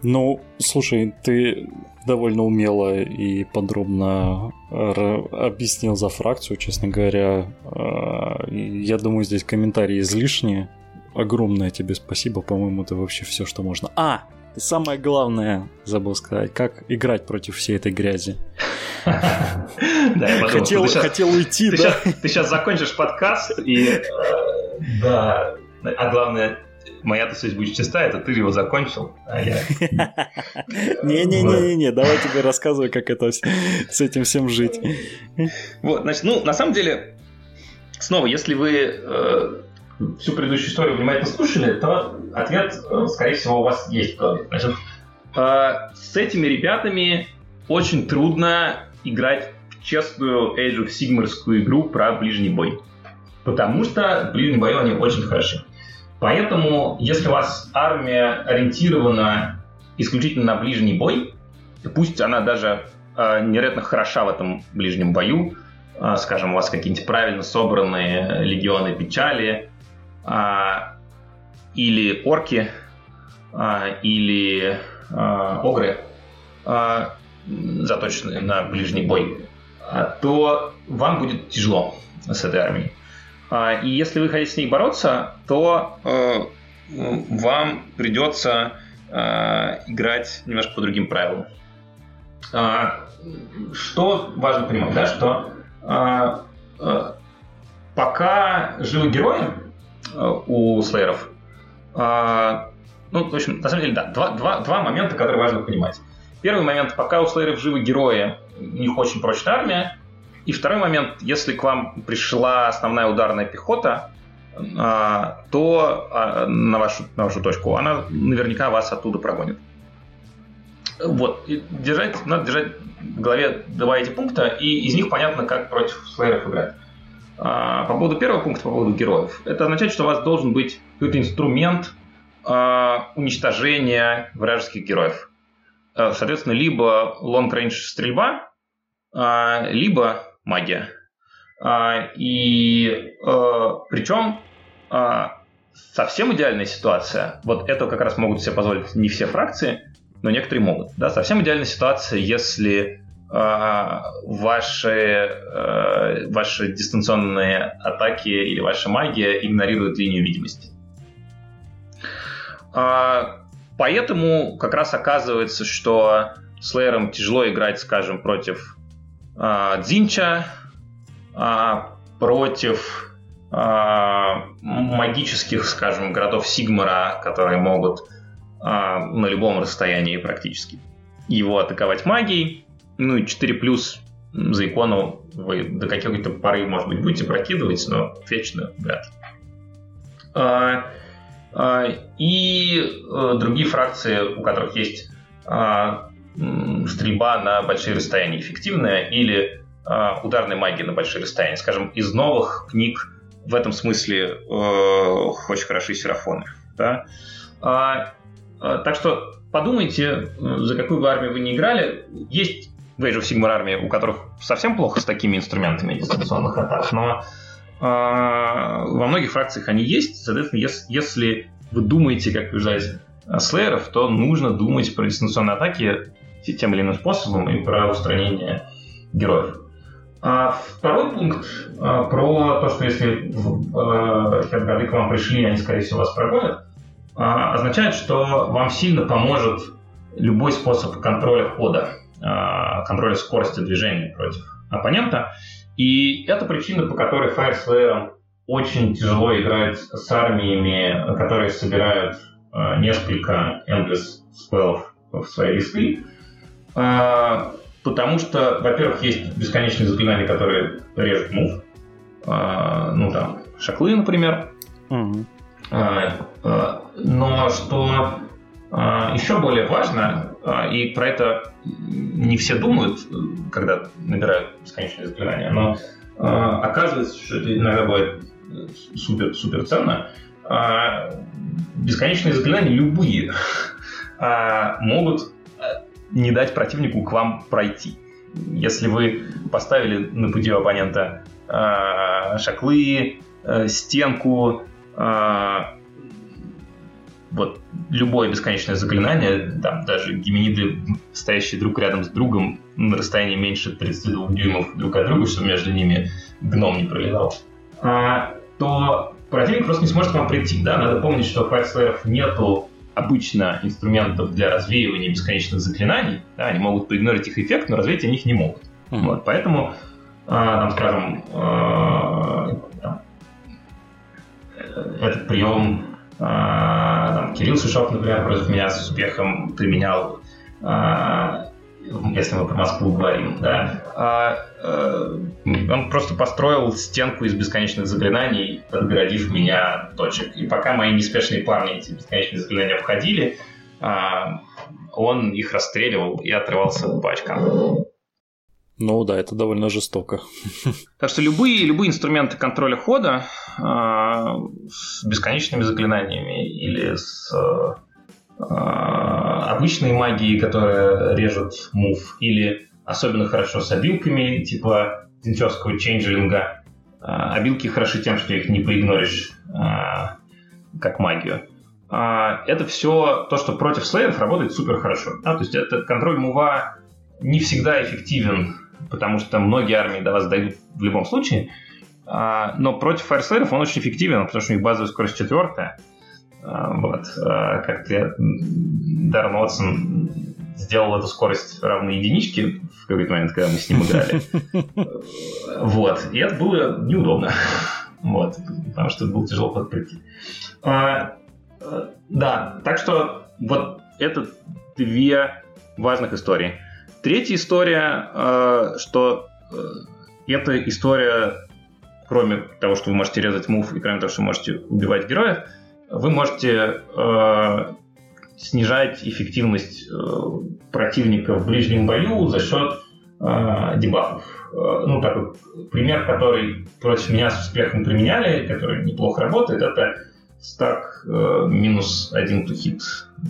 Ну, слушай, ты довольно умело и подробно объяснил за фракцию, честно говоря. А, я думаю, здесь комментарии излишние. Огромное тебе спасибо, по-моему, это вообще все, что можно. А, и самое главное, забыл сказать, как играть против всей этой грязи. Хотел уйти, да. ты сейчас закончишь подкаст и э, Да. А главное, моя-то совесть будет чиста, это ты его закончил, а я... Не-не-не-не, давай тебе рассказывай, как это с этим всем жить. Вот, значит, ну, на самом деле, снова, если вы э, всю предыдущую историю внимательно слушали, то ответ, э, скорее всего, у вас есть в голове. Значит, э, с этими ребятами очень трудно играть в честную Age of Sigmarскую игру про ближний бой. Потому что в ближнем бою они очень хороши. Поэтому, если у вас армия ориентирована исключительно на ближний бой, пусть она даже э, невероятно хороша в этом ближнем бою, э, скажем, у вас какие-нибудь правильно собранные легионы печали, э, или орки, э, или э, огры, э, заточенные на ближний бой, то вам будет тяжело с этой армией. А, и если вы хотите с ней бороться, то э, вам придется э, играть немножко по другим правилам. А, что важно понимать, да, что э, пока живы герои у слееров, ну, в общем, на самом деле, да, два, два, два момента, которые важно понимать. Первый момент, пока у слееров живы герои, у них очень прочная армия, и второй момент, если к вам пришла основная ударная пехота, а, то а, на вашу, на вашу точку она наверняка вас оттуда прогонит. Вот, и держать, надо держать в голове два эти пункта, и из них понятно, как против слееров играть. А, по поводу первого пункта, по поводу героев. Это означает, что у вас должен быть какой-то инструмент уничтожения вражеских героев. Соответственно, либо long-range стрельба, либо магия. А, и а, причем а, совсем идеальная ситуация, вот это как раз могут себе позволить не все фракции, но некоторые могут. Да? Совсем идеальная ситуация, если ваши, ваши дистанционные атаки или ваша магия игнорируют линию видимости. Поэтому как раз оказывается, что Слеером тяжело играть, скажем, против а, Дзинча а, против а, магических, скажем, городов Сигмара, которые могут на любом расстоянии практически его атаковать магией. Ну и 4 плюс за икону вы до какой-то поры, может быть, будете прокидывать, но вечно вряд ли. И э, другие фракции, у которых есть стрельба на большие расстояния эффективная или э, ударная магия на большие расстояния. Скажем, из новых книг в этом смысле э, очень хороши серафоны. Да? А, а, так что подумайте, за какую бы армию вы не играли. Есть в Age of Sigmar армии, у которых совсем плохо с такими инструментами дистанционных атак, но э, во многих фракциях они есть. Соответственно, если, если вы думаете, как побеждать слееров, то нужно думать про дистанционные атаки тем или иным способом и про устранение героев. А второй пункт а, про то, что если в Хедгарды к вам пришли, они, скорее всего, вас прогонят, а, означает, что вам сильно поможет любой способ контроля хода, а, контроля скорости движения против оппонента. И это причина, по которой Fire очень тяжело играть с армиями, которые собирают несколько endless спеллов в свои листы, а, потому что, во-первых, есть бесконечные заклинания, которые режут мув. А, ну, там, шаклы, например. Угу. Но что еще более важно, и про это не все думают, когда набирают бесконечные заклинания, но оказывается, что это иногда бывает супер, супер ценно. Бесконечные заклинания любые могут не дать противнику к вам пройти. Если вы поставили на пути оппонента э, шаклы, э, стенку, э, вот любое бесконечное заклинание, там даже геминиды, стоящие друг рядом с другом на расстоянии меньше 32 дюймов друг от друга, чтобы между ними гном не пролетал, а, то противник просто не сможет к вам прийти. Да? Надо помнить, что у файтслееров нету обычно инструментов для развеивания бесконечных заклинаний. Да, они могут проигнорить их эффект, но развеять они их не могут. Mm-hmm. Вот, поэтому, э, там, скажем, э, там, этот прием там, Кирилл Сушов, например, против меня с успехом применял если мы про Москву говорим, да, а, э, он просто построил стенку из бесконечных заклинаний, отгородив меня точек. И пока мои неспешные парни эти бесконечные заклинания обходили, а, он их расстреливал и отрывался по очкам. Ну да, это довольно жестоко. Так что любые, любые инструменты контроля хода э, с бесконечными заклинаниями или с э, обычной магией, которая режет мув, или особенно хорошо с обилками, типа динчевского чейнджелинга. А, обилки хороши тем, что их не поигноришь а, как магию. Это все то, что против слееров работает супер хорошо. Да? То есть этот контроль мува не всегда эффективен, потому что многие армии до вас дойдут в любом случае. Но против фаерслееров он очень эффективен, потому что у них базовая скорость четвертая. Вот. Как Даррен Уотсон сделал эту скорость равной единичке в какой-то момент, когда мы с ним играли. Вот. И это было неудобно. Вот. Потому что было тяжело подпрыгнуть. А, э, да, так что вот это две важных истории. Третья история, э, что э, эта история, кроме того, что вы можете резать мув, и кроме того, что вы можете убивать героев, вы можете снижать эффективность э, противника в ближнем бою за счет э, дебафов. Э, ну, такой пример, который против меня с успехом применяли, который неплохо работает, это стак э, минус один hit.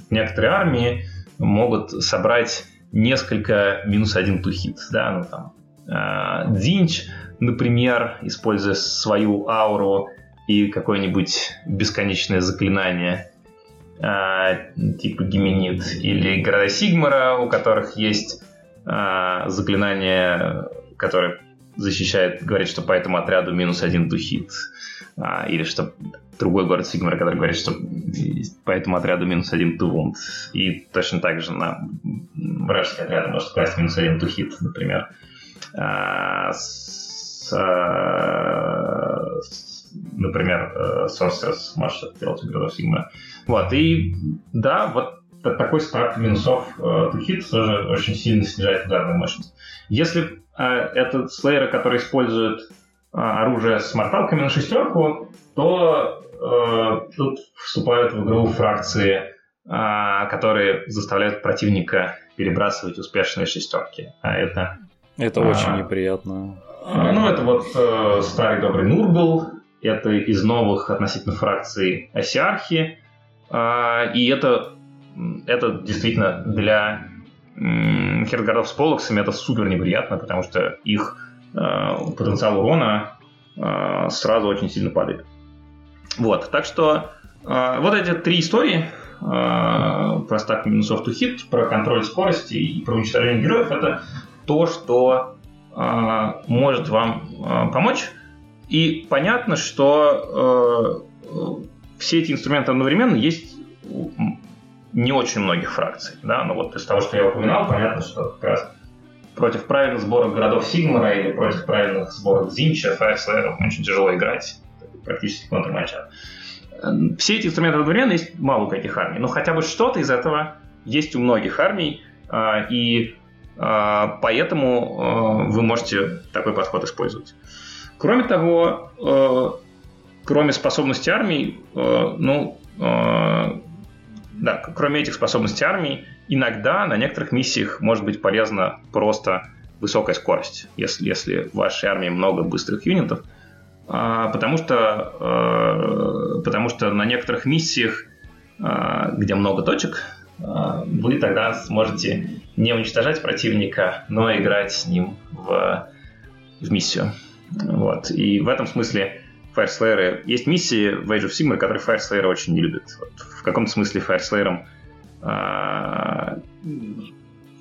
Некоторые армии могут собрать несколько минус один hit. Да, ну, там, э, Динч, например, используя свою ауру и какое-нибудь бесконечное заклинание – а, типа Гименит, или города Сигмара, у которых есть а, заклинание, которое защищает, говорит, что по этому отряду минус один духит. А, или что другой город Сигмара, который говорит, что по этому отряду минус один тувунд. И точно так же на вражеский отряд может класть минус один тухит, например. А, с, а, с, например, э, Sorceress может это делать у городов Сигмара. Вот, и да, вот такой спад минусов э, хит тоже очень сильно снижает ударную мощность. Если э, это слейеры, которые используют э, оружие с морталками на шестерку, то э, тут вступают в игру фракции, э, которые заставляют противника перебрасывать успешные шестерки. А это... Это э, очень неприятно. Э, ну, это вот э, старый добрый Нургл, это из новых относительно фракций Осиархи, а, и это, это действительно для хергардов с полоксами это супер неприятно, потому что их а, потенциал урона а, сразу очень сильно падает. Вот, так что вот эти три истории про стак минусов to hit, про контроль скорости и про уничтожение героев, это то, что может вам помочь. И понятно, что все эти инструменты одновременно есть не очень многих фракций. Да? Но вот из того, что я упоминал, понятно, что как раз против правильных сборок городов Сигмара или против правильных сборок Зинча, Файрслэеров очень тяжело играть. Практически контрматча. Все эти инструменты одновременно есть мало у каких армий, но хотя бы что-то из этого есть у многих армий, а, и а, поэтому а, вы можете такой подход использовать. Кроме того, кроме способности армий, э, ну, э, да, кроме этих способностей армии, иногда на некоторых миссиях может быть полезна просто высокая скорость, если, если в вашей армии много быстрых юнитов, э, потому что, э, потому что на некоторых миссиях, э, где много точек, э, вы тогда сможете не уничтожать противника, но играть с ним в, в миссию. Вот. И в этом смысле Fireslayer. Есть миссии в Age of Sigmar, которые Fireslayer очень не любят. Вот в каком смысле Fireslayer а,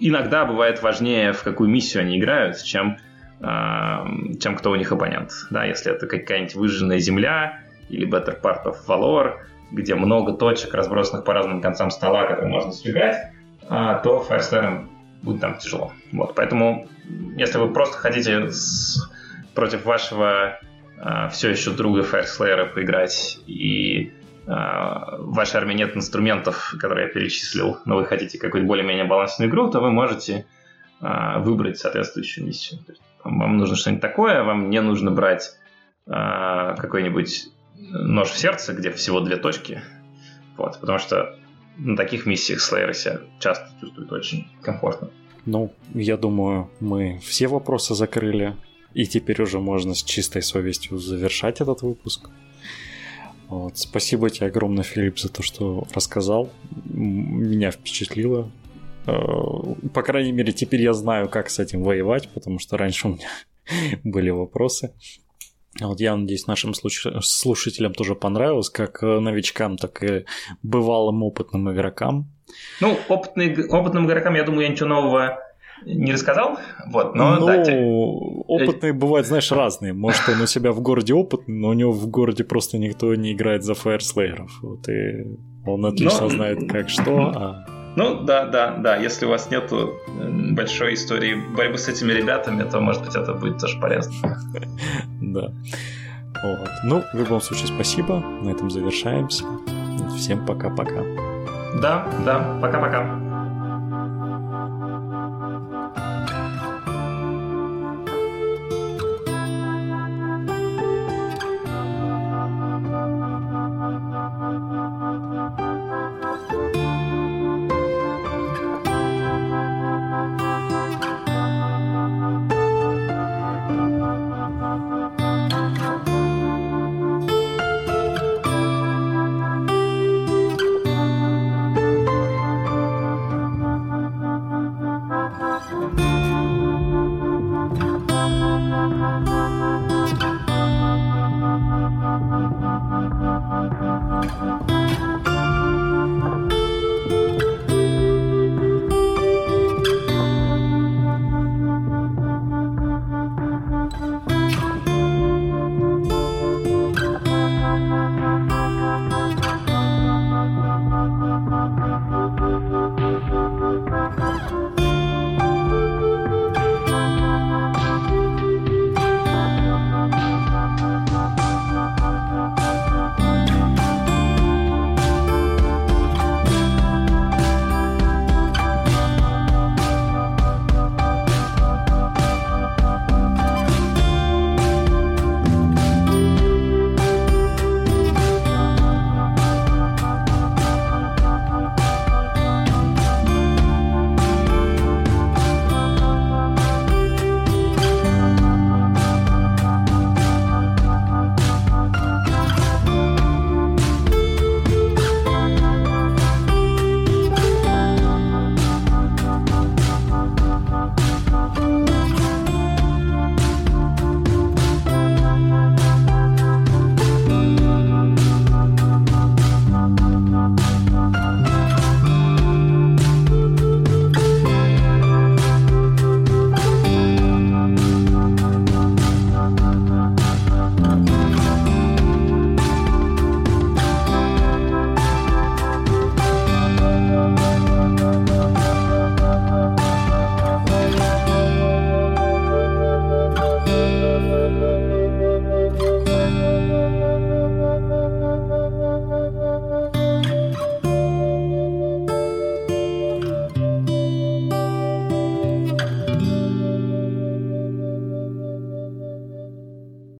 иногда бывает важнее, в какую миссию они играют, чем, а, чем кто у них оппонент. Да, если это какая-нибудь выжженная земля или Better Part of Valor, где много точек, разбросанных по разным концам стола, которые можно сбегать, а, то Fireslayer будет там тяжело. Вот, поэтому, если вы просто хотите с... против вашего э, все еще друга Фаерслеера поиграть, и э, в вашей армии нет инструментов, которые я перечислил, но вы хотите какую-то более-менее балансную игру, то вы можете э, выбрать соответствующую миссию. То есть, вам нужно что-нибудь такое, вам не нужно брать э, какой-нибудь нож в сердце, где всего две точки, вот, потому что на таких миссиях Слееры себя часто чувствуют очень комфортно. Ну, я думаю, мы все вопросы закрыли, и теперь уже можно с чистой совестью завершать этот выпуск. Вот. Спасибо тебе огромное, Филипп, за то, что рассказал. Меня впечатлило. Э, по крайней мере, теперь я знаю, как с этим воевать, потому что раньше у меня были вопросы. Вот я надеюсь, нашим слушателям тоже понравилось, как э, новичкам, так и бывалым опытным игрокам. Ну, опытный, опытным игрокам, я думаю, я ничего нового не рассказал, вот, но... Ну, да, те... опытные бывают, знаешь, разные. Может, он у себя в городе опытный, но у него в городе просто никто не играет за фаерслееров. Вот, и он отлично но... знает, как что, а ну, да, да, да. Если у вас нет большой истории борьбы с этими ребятами, то, может быть, это будет тоже полезно. Да. Вот. Ну, в любом случае, спасибо. На этом завершаемся. Всем пока-пока. Да, да, пока-пока.